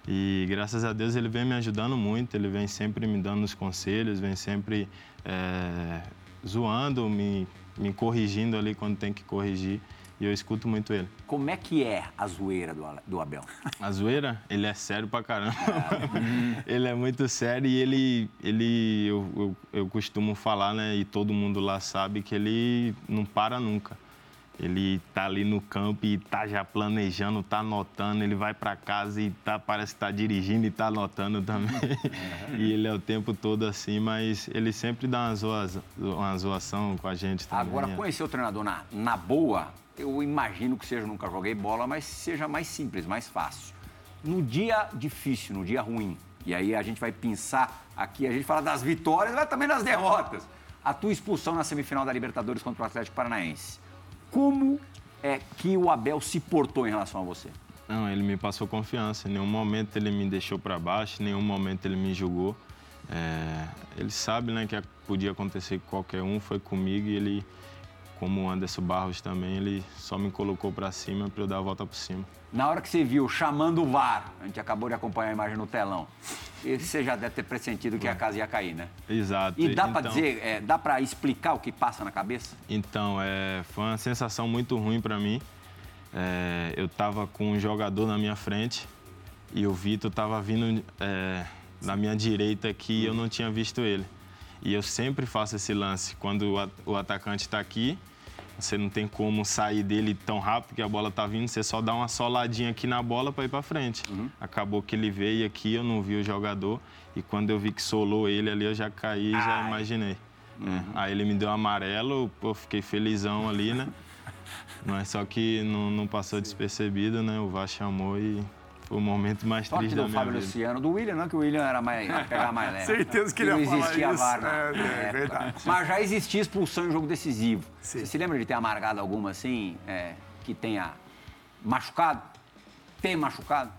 Speaker 4: E graças a Deus ele vem me ajudando muito, ele vem sempre me dando os conselhos, vem sempre é, zoando, me, me corrigindo ali quando tem que corrigir. E eu escuto muito ele.
Speaker 1: Como é que é a zoeira do, do Abel?
Speaker 4: A zoeira? Ele é sério pra caramba. É. ele é muito sério e ele, ele eu, eu, eu, costumo falar, né? E todo mundo lá sabe que ele não para nunca. Ele tá ali no campo e tá já planejando, tá anotando, ele vai para casa e tá, parece que tá dirigindo e tá anotando também. e ele é o tempo todo assim, mas ele sempre dá uma, zoa, uma zoação com a gente também.
Speaker 1: Agora, conhecer o treinador na, na boa, eu imagino que seja, nunca joguei bola, mas seja mais simples, mais fácil. No dia difícil, no dia ruim, e aí a gente vai pensar aqui, a gente fala das vitórias, mas também das derrotas. A tua expulsão na semifinal da Libertadores contra o Atlético Paranaense. Como é que o Abel se portou em relação a você?
Speaker 4: Não, ele me passou confiança. Em nenhum momento ele me deixou para baixo, em nenhum momento ele me julgou. É, ele sabe né, que podia acontecer com qualquer um, foi comigo e ele como o Anderson Barros também, ele só me colocou para cima para eu dar a volta por cima.
Speaker 1: Na hora que você viu chamando o VAR, a gente acabou de acompanhar a imagem no telão, você já deve ter pressentido que a casa ia cair, né?
Speaker 4: Exato.
Speaker 1: E dá então, para dizer, é, dá para explicar o que passa na cabeça?
Speaker 4: Então, é, foi uma sensação muito ruim para mim. É, eu estava com um jogador na minha frente e o Vitor estava vindo é, na minha direita aqui e eu não tinha visto ele. E eu sempre faço esse lance. Quando o atacante está aqui, você não tem como sair dele tão rápido que a bola está vindo, você só dá uma soladinha aqui na bola para ir para frente. Uhum. Acabou que ele veio aqui, eu não vi o jogador, e quando eu vi que solou ele ali, eu já caí e já imaginei. Uhum. Aí ele me deu um amarelo, pô, fiquei felizão ali, né? Mas só que não, não passou despercebido, né? O VAR chamou e o momento mais Só triste da minha
Speaker 1: Fábio
Speaker 4: vida.
Speaker 1: Luciano, do William, não, que o William era mais, pegar mais leve.
Speaker 2: Certeza que ele
Speaker 1: não
Speaker 2: ia falar
Speaker 1: existia
Speaker 2: isso.
Speaker 1: VAR,
Speaker 2: é, é, verdade.
Speaker 1: Mas já existia expulsão em jogo decisivo. Sim. Você se lembra de ter amargado alguma assim, é, que tenha machucado? Tem machucado?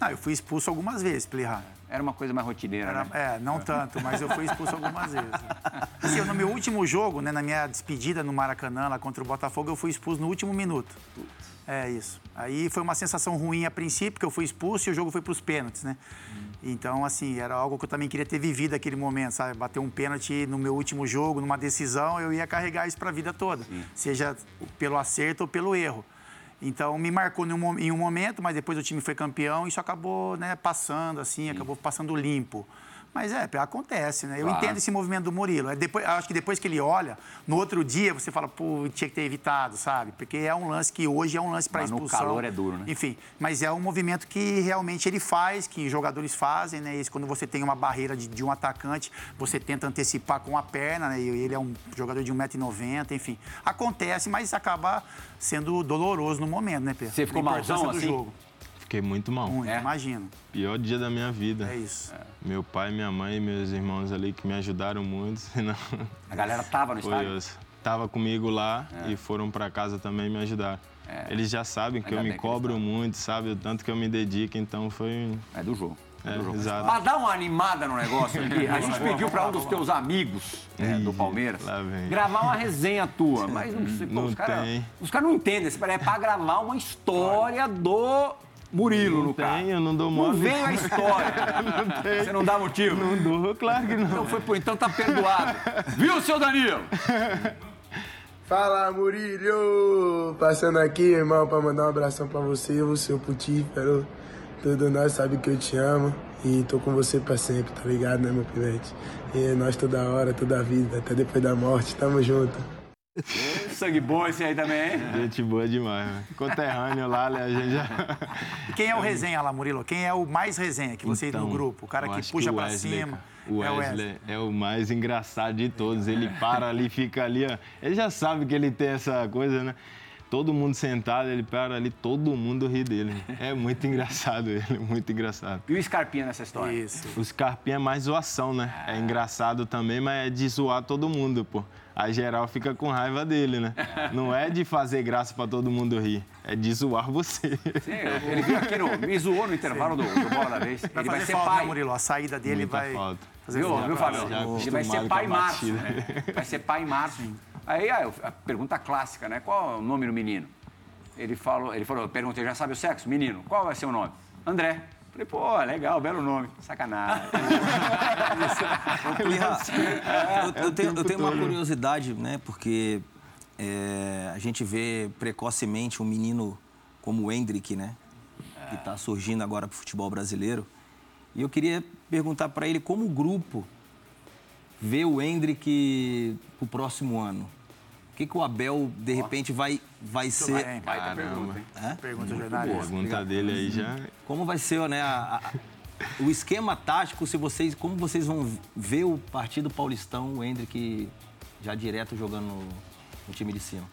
Speaker 2: Ah, eu fui expulso algumas vezes, Plirra.
Speaker 1: Era uma coisa mais rotineira,
Speaker 2: Era,
Speaker 1: né?
Speaker 2: É, não tanto, mas eu fui expulso algumas vezes. Assim, no meu último jogo, né, na minha despedida no Maracanã, lá contra o Botafogo, eu fui expulso no último minuto. Putz. É isso. Aí foi uma sensação ruim a princípio, porque eu fui expulso e o jogo foi para os pênaltis, né? Hum. Então, assim, era algo que eu também queria ter vivido aquele momento, sabe? Bater um pênalti no meu último jogo, numa decisão, eu ia carregar isso para a vida toda, Sim. seja pelo acerto ou pelo erro. Então, me marcou em um momento, mas depois o time foi campeão e isso acabou né, passando, assim, Sim. acabou passando limpo. Mas é, acontece, né? Eu claro. entendo esse movimento do Murilo. É depois, acho que depois que ele olha, no outro dia você fala, pô, tinha que ter evitado, sabe? Porque é um lance que hoje é um lance para expulsão.
Speaker 1: no calor é duro, né?
Speaker 2: Enfim, mas é um movimento que realmente ele faz, que jogadores fazem, né? Isso, quando você tem uma barreira de, de um atacante, você tenta antecipar com a perna, né? E ele é um jogador de 1,90m, enfim. Acontece, mas acaba sendo doloroso no momento, né, Pedro?
Speaker 1: Você ficou malzão assim?
Speaker 4: Jogo. Fiquei muito mal.
Speaker 2: Muito, é? imagino.
Speaker 4: Pior dia da minha vida.
Speaker 2: É isso. É.
Speaker 4: Meu pai, minha mãe e meus irmãos ali que me ajudaram muito. Senão...
Speaker 1: A galera tava no estádio?
Speaker 4: Tava comigo lá é. e foram para casa também me ajudar. É. Eles já sabem que Ainda eu me cobro muito, sabe? O tanto que eu me dedico, então foi...
Speaker 1: É do jogo.
Speaker 4: É, é exato.
Speaker 1: Pra dar uma animada no negócio aqui, a gente pediu para um dos teus amigos né, do Palmeiras gravar uma resenha tua. Mas não,
Speaker 4: não os caras
Speaker 1: cara não entendem. É para gravar uma história do Murilo,
Speaker 4: não
Speaker 1: no
Speaker 4: tem, eu não dou mole.
Speaker 1: Não vem a história. não tem. Você não dá motivo?
Speaker 4: Não dou, claro que não.
Speaker 1: Então, foi, pô, então tá perdoado. Viu, seu Danilo?
Speaker 7: Fala, Murilo! Passando aqui, irmão, pra mandar um abração pra você, o seu putífero. Tudo nós sabe que eu te amo e tô com você pra sempre, tá ligado, né, meu pivete? E nós toda hora, toda a vida, até depois da morte, tamo junto.
Speaker 1: Sangue bom esse aí também, hein?
Speaker 4: Gente boa demais, né? Conterrâneo lá, né? A gente já.
Speaker 2: Quem é o resenha lá, Murilo? Quem é o mais resenha que você
Speaker 4: Então,
Speaker 2: no grupo? O cara que puxa
Speaker 4: o
Speaker 2: pra
Speaker 4: Wesley,
Speaker 2: cima.
Speaker 4: cara. O
Speaker 2: É o
Speaker 4: Wesley é o mais engraçado de todos. Ele para ali, fica ali, ó. Ele já sabe que ele tem essa coisa, né? Todo mundo sentado, ele para ali, todo mundo ri dele. É muito engraçado ele, muito engraçado.
Speaker 1: E o Scarpinha nessa história?
Speaker 2: Isso.
Speaker 4: Os carpinhos é mais zoação, né? É engraçado também, mas é de zoar todo mundo, pô. A geral fica com raiva dele, né? Não é de fazer graça pra todo mundo rir, é de zoar você.
Speaker 1: Sim, ele veio aqui no. Me zoou no intervalo do, do Bola da Vez.
Speaker 2: Vai
Speaker 1: ele vai
Speaker 2: fazer
Speaker 1: ser
Speaker 2: falta, né,
Speaker 1: pai.
Speaker 2: Murilo? A saída dele
Speaker 4: Muita
Speaker 2: vai
Speaker 4: falta.
Speaker 2: fazer
Speaker 1: Viu, viu, Fábio? Ele vai ser pai em março, né? Vai ser pai em março. Aí a, a pergunta clássica, né? Qual é o nome do menino? Ele falou, ele falou, eu perguntei, já sabe o sexo? Menino, qual vai ser o nome? André. Falei, pô, legal, belo nome. Sacanagem.
Speaker 5: Eu, eu tenho, eu tenho uma curiosidade, né? Porque é, a gente vê precocemente um menino como o Hendrick, né? Que está surgindo agora para o futebol brasileiro. E eu queria perguntar para ele como o grupo vê o Hendrick para o próximo ano. O que, que o Abel, de repente, vai, vai ser...
Speaker 2: Vai?
Speaker 1: Baita pergunta, hein?
Speaker 5: Hã?
Speaker 2: Pergunta jornalista.
Speaker 4: pergunta dele aí já.
Speaker 5: Como vai ser, né, a- a- o esquema tático, se vocês, como vocês vão ver o partido paulistão, o Hendrick já direto jogando no, no time de cima?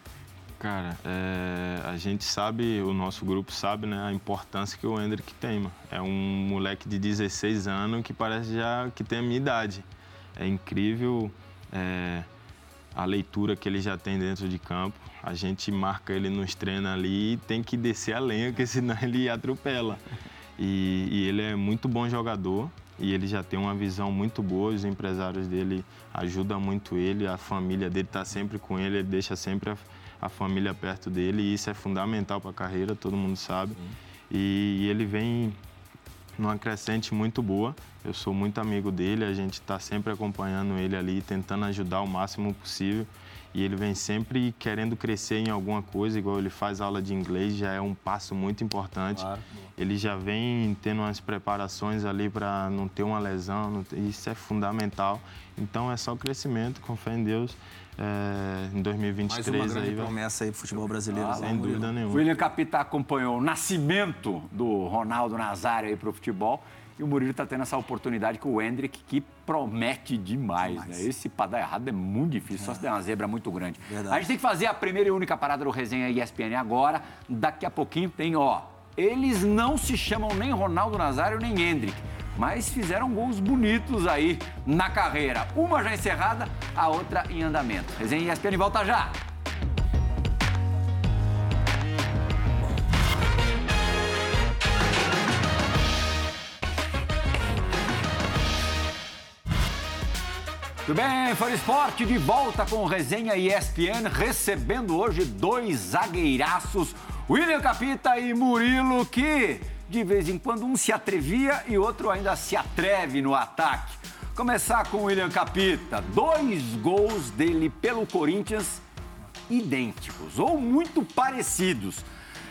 Speaker 4: Cara, é, a gente sabe, o nosso grupo sabe, né, a importância que o Hendrick tem, mano. É um moleque de 16 anos que parece já que tem a minha idade. É incrível é, a leitura que ele já tem dentro de campo. A gente marca ele nos treinos ali e tem que descer a lenha, porque senão ele atropela. E, e ele é muito bom jogador e ele já tem uma visão muito boa. Os empresários dele ajudam muito ele, a família dele está sempre com ele, ele deixa sempre a, a família perto dele e isso é fundamental para a carreira, todo mundo sabe. E, e ele vem numa crescente muito boa. Eu sou muito amigo dele, a gente está sempre acompanhando ele ali, tentando ajudar o máximo possível. E ele vem sempre querendo crescer em alguma coisa, igual ele faz aula de inglês, já é um passo muito importante.
Speaker 5: Claro.
Speaker 4: Ele já vem tendo umas preparações ali para não ter uma lesão, isso é fundamental. Então é só crescimento, com fé em Deus. É, em
Speaker 5: Mais
Speaker 4: 2023
Speaker 5: uma grande
Speaker 4: aí
Speaker 5: promessa aí pro futebol brasileiro. né,
Speaker 4: sem dúvida nenhuma.
Speaker 1: William Capita acompanhou o nascimento do Ronaldo Nazário aí pro futebol. E o Murilo está tendo essa oportunidade com o Hendrick, que promete demais, né? Esse para dar errado é muito difícil, só se der uma zebra muito grande.
Speaker 5: Verdade.
Speaker 1: A gente tem que fazer a primeira e única parada do Resenha ESPN agora. Daqui a pouquinho tem, ó. Eles não se chamam nem Ronaldo Nazário nem Hendrick, mas fizeram gols bonitos aí na carreira. Uma já encerrada, a outra em andamento. Resenha ESPN volta já! Tudo bem, Fã Esporte de volta com Resenha ESPN, recebendo hoje dois zagueiraços, William Capita e Murilo, que de vez em quando um se atrevia e outro ainda se atreve no ataque. Começar com o William Capita, dois gols dele pelo Corinthians idênticos ou muito parecidos.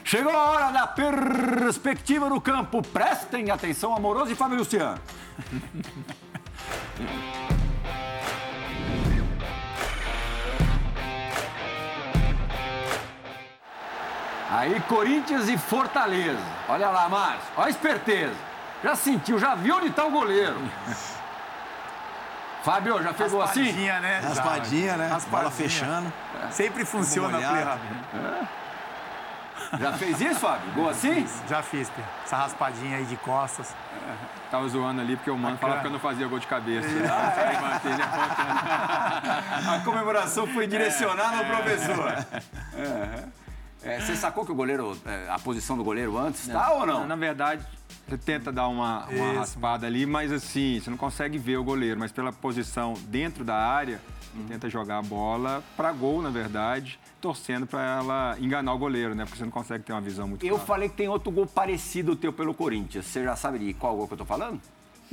Speaker 1: Chegou a hora da perspectiva no campo. Prestem atenção, Amoroso e Fábio Luciano. Aí, Corinthians e Fortaleza. Olha lá, Márcio. Olha a esperteza. Já sentiu, já viu onde está o goleiro. Fábio, já pegou assim?
Speaker 2: Raspadinha, né?
Speaker 5: Raspadinha, né?
Speaker 2: Raspadinha.
Speaker 5: Bola fechando.
Speaker 2: Sempre funciona,
Speaker 5: Vamos olhar.
Speaker 2: Plirra.
Speaker 1: Já fez isso, Fábio? Gol assim?
Speaker 2: Já fiz, Plirra. Essa raspadinha aí de costas.
Speaker 3: Tava zoando ali porque o mano falava que eu não fazia gol de cabeça.
Speaker 1: É.
Speaker 3: Aí mantém, né?
Speaker 1: A comemoração foi direcionada ao professor. É, você sacou que o goleiro, é, a posição do goleiro antes, tá ou não?
Speaker 3: Na verdade, você tenta dar uma, uma raspada ali, mas assim, você não consegue ver o goleiro. Mas pela posição dentro da área, tenta jogar a bola para gol, na verdade, torcendo para ela enganar o goleiro, né? Porque você não consegue ter uma visão muito
Speaker 1: Eu
Speaker 3: clara.
Speaker 1: falei que tem outro gol parecido teu pelo Corinthians. Você já sabe de qual gol que eu tô falando?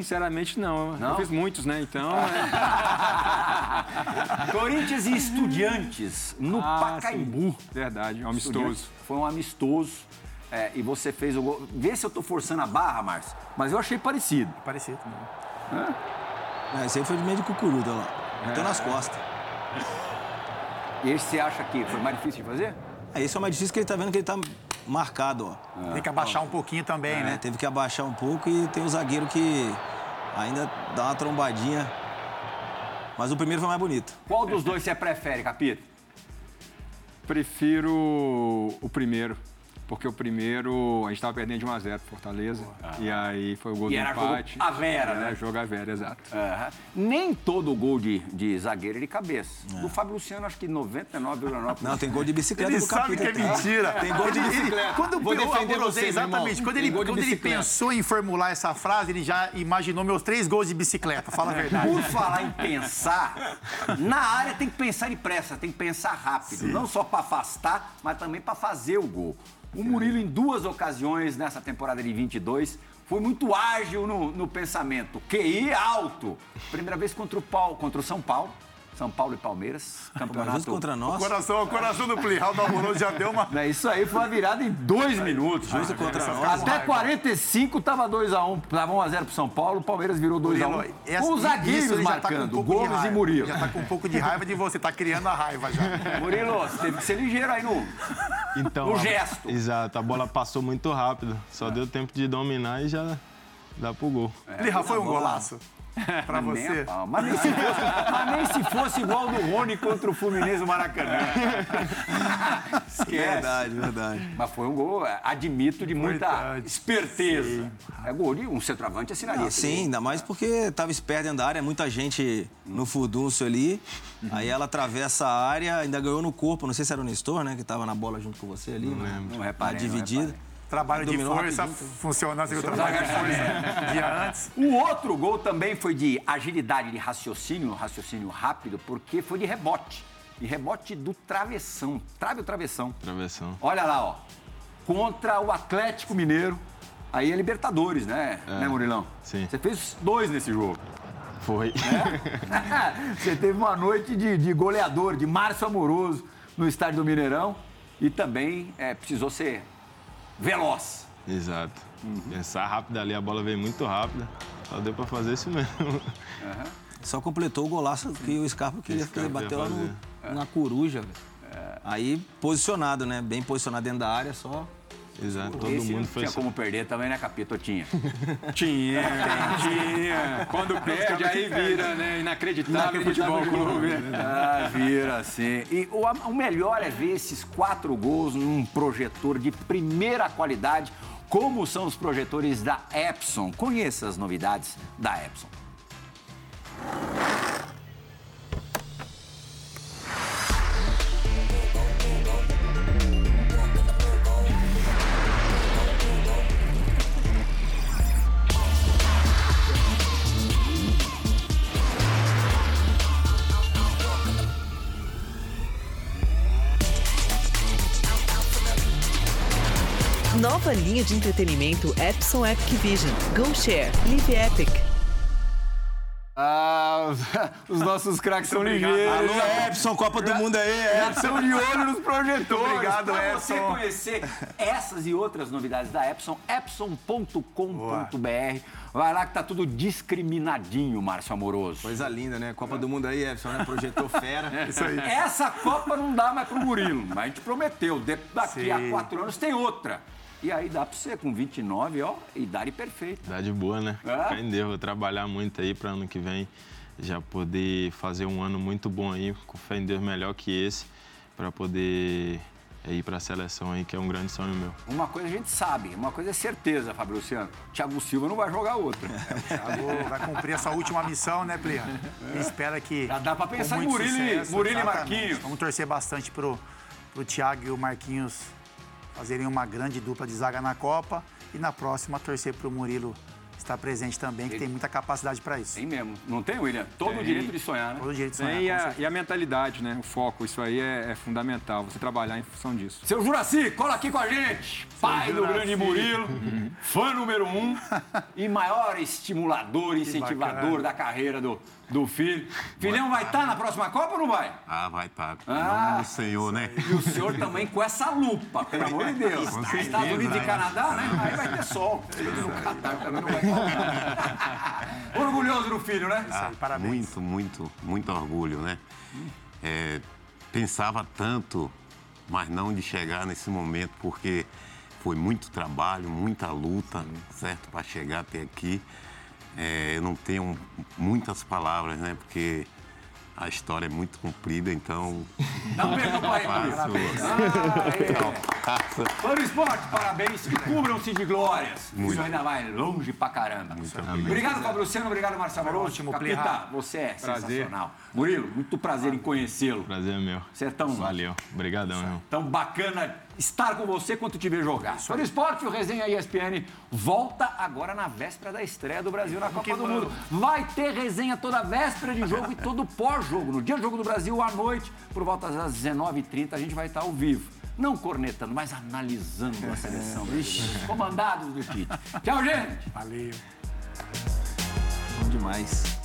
Speaker 3: Sinceramente, não.
Speaker 1: Não?
Speaker 3: Eu fiz muitos, né? Então,
Speaker 1: Corinthians e Estudiantes no
Speaker 3: Ah,
Speaker 1: Pacaembu.
Speaker 3: sim. verdade, amistoso.
Speaker 1: Estudiantes. Foi um amistoso. é, e você fez o gol. Vê se eu tô forçando a barra, Márcio. Mas eu achei parecido.
Speaker 2: Parecido.
Speaker 5: Não, esse aí foi de meio de cucuruda, olha lá. Bateu nas costas.
Speaker 1: E esse você acha que foi mais difícil de fazer?
Speaker 5: É, esse é o mais difícil que ele tá vendo que ele tá marcado, ó.
Speaker 2: Tem que abaixar um pouquinho também,
Speaker 5: É,
Speaker 2: né?
Speaker 5: Teve que abaixar um pouco e tem o zagueiro que ainda dá uma trombadinha. Mas o primeiro foi mais bonito.
Speaker 1: Qual dos dois você prefere, Capito?
Speaker 3: Prefiro o primeiro. Porque o primeiro, a gente estava perdendo de 1 a 0 pro Fortaleza. E aí foi o gol
Speaker 1: E
Speaker 3: do
Speaker 1: era jogo
Speaker 3: empate.
Speaker 1: a Vera,
Speaker 3: Era
Speaker 1: né?
Speaker 3: jogo a Vera, exato.
Speaker 1: Nem todo gol de, de zagueiro é de cabeça. Do Fábio Luciano, acho que 99,9%.
Speaker 5: Não, tem gol de bicicleta
Speaker 2: Ele
Speaker 5: do
Speaker 2: sabe que é mentira.
Speaker 5: Tem gol de
Speaker 2: Ele- ele-
Speaker 5: bicicleta.
Speaker 2: Quando
Speaker 5: Vou
Speaker 2: eu
Speaker 5: defender
Speaker 2: amorosei,
Speaker 5: você,
Speaker 2: exatamente. Quando, ele, quando ele pensou em formular essa frase, ele já imaginou meus três gols de bicicleta. Fala a verdade.
Speaker 1: Por falar em pensar, na área tem que pensar depressa, tem que pensar rápido. Não só para afastar, mas também para fazer o gol. O Murilo, em duas ocasiões nessa temporada de 22, foi muito ágil no, no pensamento. QI alto. Primeira vez contra o, Paulo, contra o São Paulo. São Paulo e Palmeiras.
Speaker 5: Mas
Speaker 1: Campeonato.
Speaker 5: justo contra nós.
Speaker 2: Coração, o coração do Plihal do Amoroso já deu uma.
Speaker 1: Não, Isso aí foi uma virada em dois minutos.
Speaker 5: Justo contra nós.
Speaker 1: Até 45 tava 2x1. Tava 1x0 pro São Paulo, o Palmeiras virou 2x1.
Speaker 2: Murilo, essa-
Speaker 1: Com os zagueiros
Speaker 2: tá com um
Speaker 1: marcando,
Speaker 2: pouco de
Speaker 1: Gomes e. Murilo.
Speaker 2: Já tá com um pouco de raiva de você, tá criando a raiva já.
Speaker 1: Murilo, você teve que ser ligeiro aí no.
Speaker 4: Então,
Speaker 1: No
Speaker 4: a-
Speaker 1: gesto.
Speaker 4: Exato, a bola passou muito rápido. Só deu tempo de dominar e já dá pro gol.
Speaker 2: Plihal, foi um golaço pra
Speaker 1: Nem a
Speaker 2: você?
Speaker 1: pau. Mas nem, se fosse, mas nem se fosse igual do Rony contra o Fluminense no Maracanã. Esquece.
Speaker 5: Verdade, verdade.
Speaker 1: Mas foi um gol, é, admito, de muita
Speaker 2: Verdade.
Speaker 1: esperteza. É gol de um centroavante assinaria.
Speaker 5: Ah,
Speaker 1: esse
Speaker 5: sim, ainda mais porque tava esperto dentro da área, muita gente no furdúncio ali. Aí ela atravessa a área, ainda ganhou no corpo. Não sei se era o Nestor, né? Que tava na bola junto com você ali. Não.
Speaker 1: Não reparei, não
Speaker 5: dividida.
Speaker 1: reparei.
Speaker 2: Trabalho de força
Speaker 5: rapidinho,
Speaker 2: funcionando assim, o trabalho de força dia antes.
Speaker 1: O outro gol também foi de agilidade de raciocínio, raciocínio rápido, porque foi de rebote. E rebote do travessão. Trave o travessão.
Speaker 4: Travessão.
Speaker 1: Olha lá, ó. Contra o Atlético Mineiro. Aí é Libertadores, né, né Murilão?
Speaker 4: Sim.
Speaker 1: Você fez dois nesse jogo.
Speaker 4: Foi.
Speaker 1: Você teve uma noite de, de goleador, de Márcio Amoroso, no estádio do Mineirão. E também é, precisou ser veloz.
Speaker 4: Exato. Pensar rápido ali, a bola veio muito rápida. Só deu pra fazer isso mesmo.
Speaker 5: Só completou o golaço que o Scarpa queria,
Speaker 4: Scarpa
Speaker 5: que ele bateu lá no- na coruja, velho. Aí posicionado, né? Bem posicionado dentro da área, só.
Speaker 4: Exato. Todo
Speaker 1: Esse
Speaker 4: mundo
Speaker 1: não
Speaker 4: foi
Speaker 1: tinha
Speaker 4: só.
Speaker 1: como perder também, né, Capito? Tinha.
Speaker 3: Tinha, tinha. Quando perde, aí vira, né? Inacreditável, futebol clube.
Speaker 1: Ah, vira assim. E o, o melhor é ver esses quatro gols num projetor de primeira qualidade, como são os projetores da Epson. Conheça as novidades da Epson.
Speaker 8: Nova linha de entretenimento Epson Epic Vision. Go Share. Live Epic.
Speaker 1: Ah, os nossos craques são ligeiros.
Speaker 5: Alô, Epson, Copa do Mundo aí, Epson.
Speaker 1: de olho nos projetores.
Speaker 2: Obrigado,
Speaker 1: Pra você
Speaker 2: Epson.
Speaker 1: conhecer essas e outras novidades da Epson, epson.com.br. Vai lá que tá tudo discriminadinho, Márcio Amoroso.
Speaker 5: Coisa linda, né? Copa do Mundo aí, Epson, né? Projetou fera.
Speaker 2: Isso aí.
Speaker 1: Essa Copa não dá mais pro Murilo, mas a gente prometeu. de- Daqui
Speaker 2: Sim.
Speaker 1: a quatro anos tem outra. E aí dá pra você, com 29, ó, idade perfeita.
Speaker 4: Idade boa, né?
Speaker 1: É?
Speaker 4: Fé em Deus, vou trabalhar muito aí pra ano que vem já poder fazer um ano muito bom aí, com fé em Deus melhor que esse, pra poder é, ir pra seleção aí, que é um grande sonho meu.
Speaker 1: Uma coisa a gente sabe, uma coisa é certeza, Fábio Luciano. Thiago Silva não vai jogar outra.
Speaker 2: Thiago vai cumprir essa última missão, né, Plihal? E espera que.
Speaker 1: Já dá pra
Speaker 2: com
Speaker 1: pensar em Murilo e-
Speaker 2: sucesso,
Speaker 1: Murilo e. Marquinhos.
Speaker 2: Vamos torcer bastante pro, pro Thiago e o Marquinhos fazerem uma grande dupla de zaga na Copa. E na próxima, torcer pro Murilo estar presente também, que tem muita capacidade para isso.
Speaker 1: Tem mesmo. Não tem, William? Todo o direito de sonhar, né?
Speaker 2: Todo jeito de sonhar.
Speaker 3: Tem, e,
Speaker 2: com
Speaker 3: a, e a mentalidade, né? O foco, isso aí é, é fundamental. Você trabalhar em função disso.
Speaker 1: Seu Juraci, cola aqui com a gente. Pai do
Speaker 2: Juraci.
Speaker 1: grande Murilo, fã número um e maior estimulador, incentivador da carreira do, do filho. Filhão vai estar na próxima Copa ou não vai?
Speaker 9: Ah, vai estar. Em
Speaker 1: Ah,
Speaker 9: do Senhor, né?
Speaker 1: E o senhor também com essa lupa, pelo amor de Deus. Estados Unidos e? Canadá, né? Aí vai ter sol. Ele no Catar também não vai. Orgulhoso do filho, né?
Speaker 9: Ah,
Speaker 2: parabéns.
Speaker 9: muito, muito, muito orgulho, né? É, pensava tanto, mas não de chegar nesse momento, porque foi muito trabalho, muita luta, certo, para chegar até aqui. É, eu não tenho muitas palavras, né? Porque a história é muito comprida, então.
Speaker 1: Não perca o
Speaker 9: Faço.
Speaker 1: Faço. Fã do esporte, parabéns. Cubram-se de glórias.
Speaker 9: Muito.
Speaker 1: Isso ainda vai longe pra caramba. Obrigado, Fabriciano. Obrigado, Marcelo Moroso.
Speaker 2: ótimo,
Speaker 1: Capita, você é
Speaker 3: Prazer.
Speaker 1: sensacional. Murilo, muito prazer em conhecê-lo.
Speaker 4: Prazer é meu.
Speaker 1: Você é tão,
Speaker 4: Valeu. Obrigadão, irmão.
Speaker 1: tão bacana estar com você quanto te ver jogar. Fã do esporte, o Resenha ESPN volta agora na véspera da estreia do Brasil na Copa do Mundo. Vai ter resenha toda véspera de jogo e todo pós-jogo. No dia do Jogo do Brasil, à noite, por volta das 19h30, a gente vai estar ao vivo. Não cornetando, mas analisando a seleção brasileira. Comandados do Tite. Tchau, gente!
Speaker 2: Valeu.
Speaker 5: Bom demais.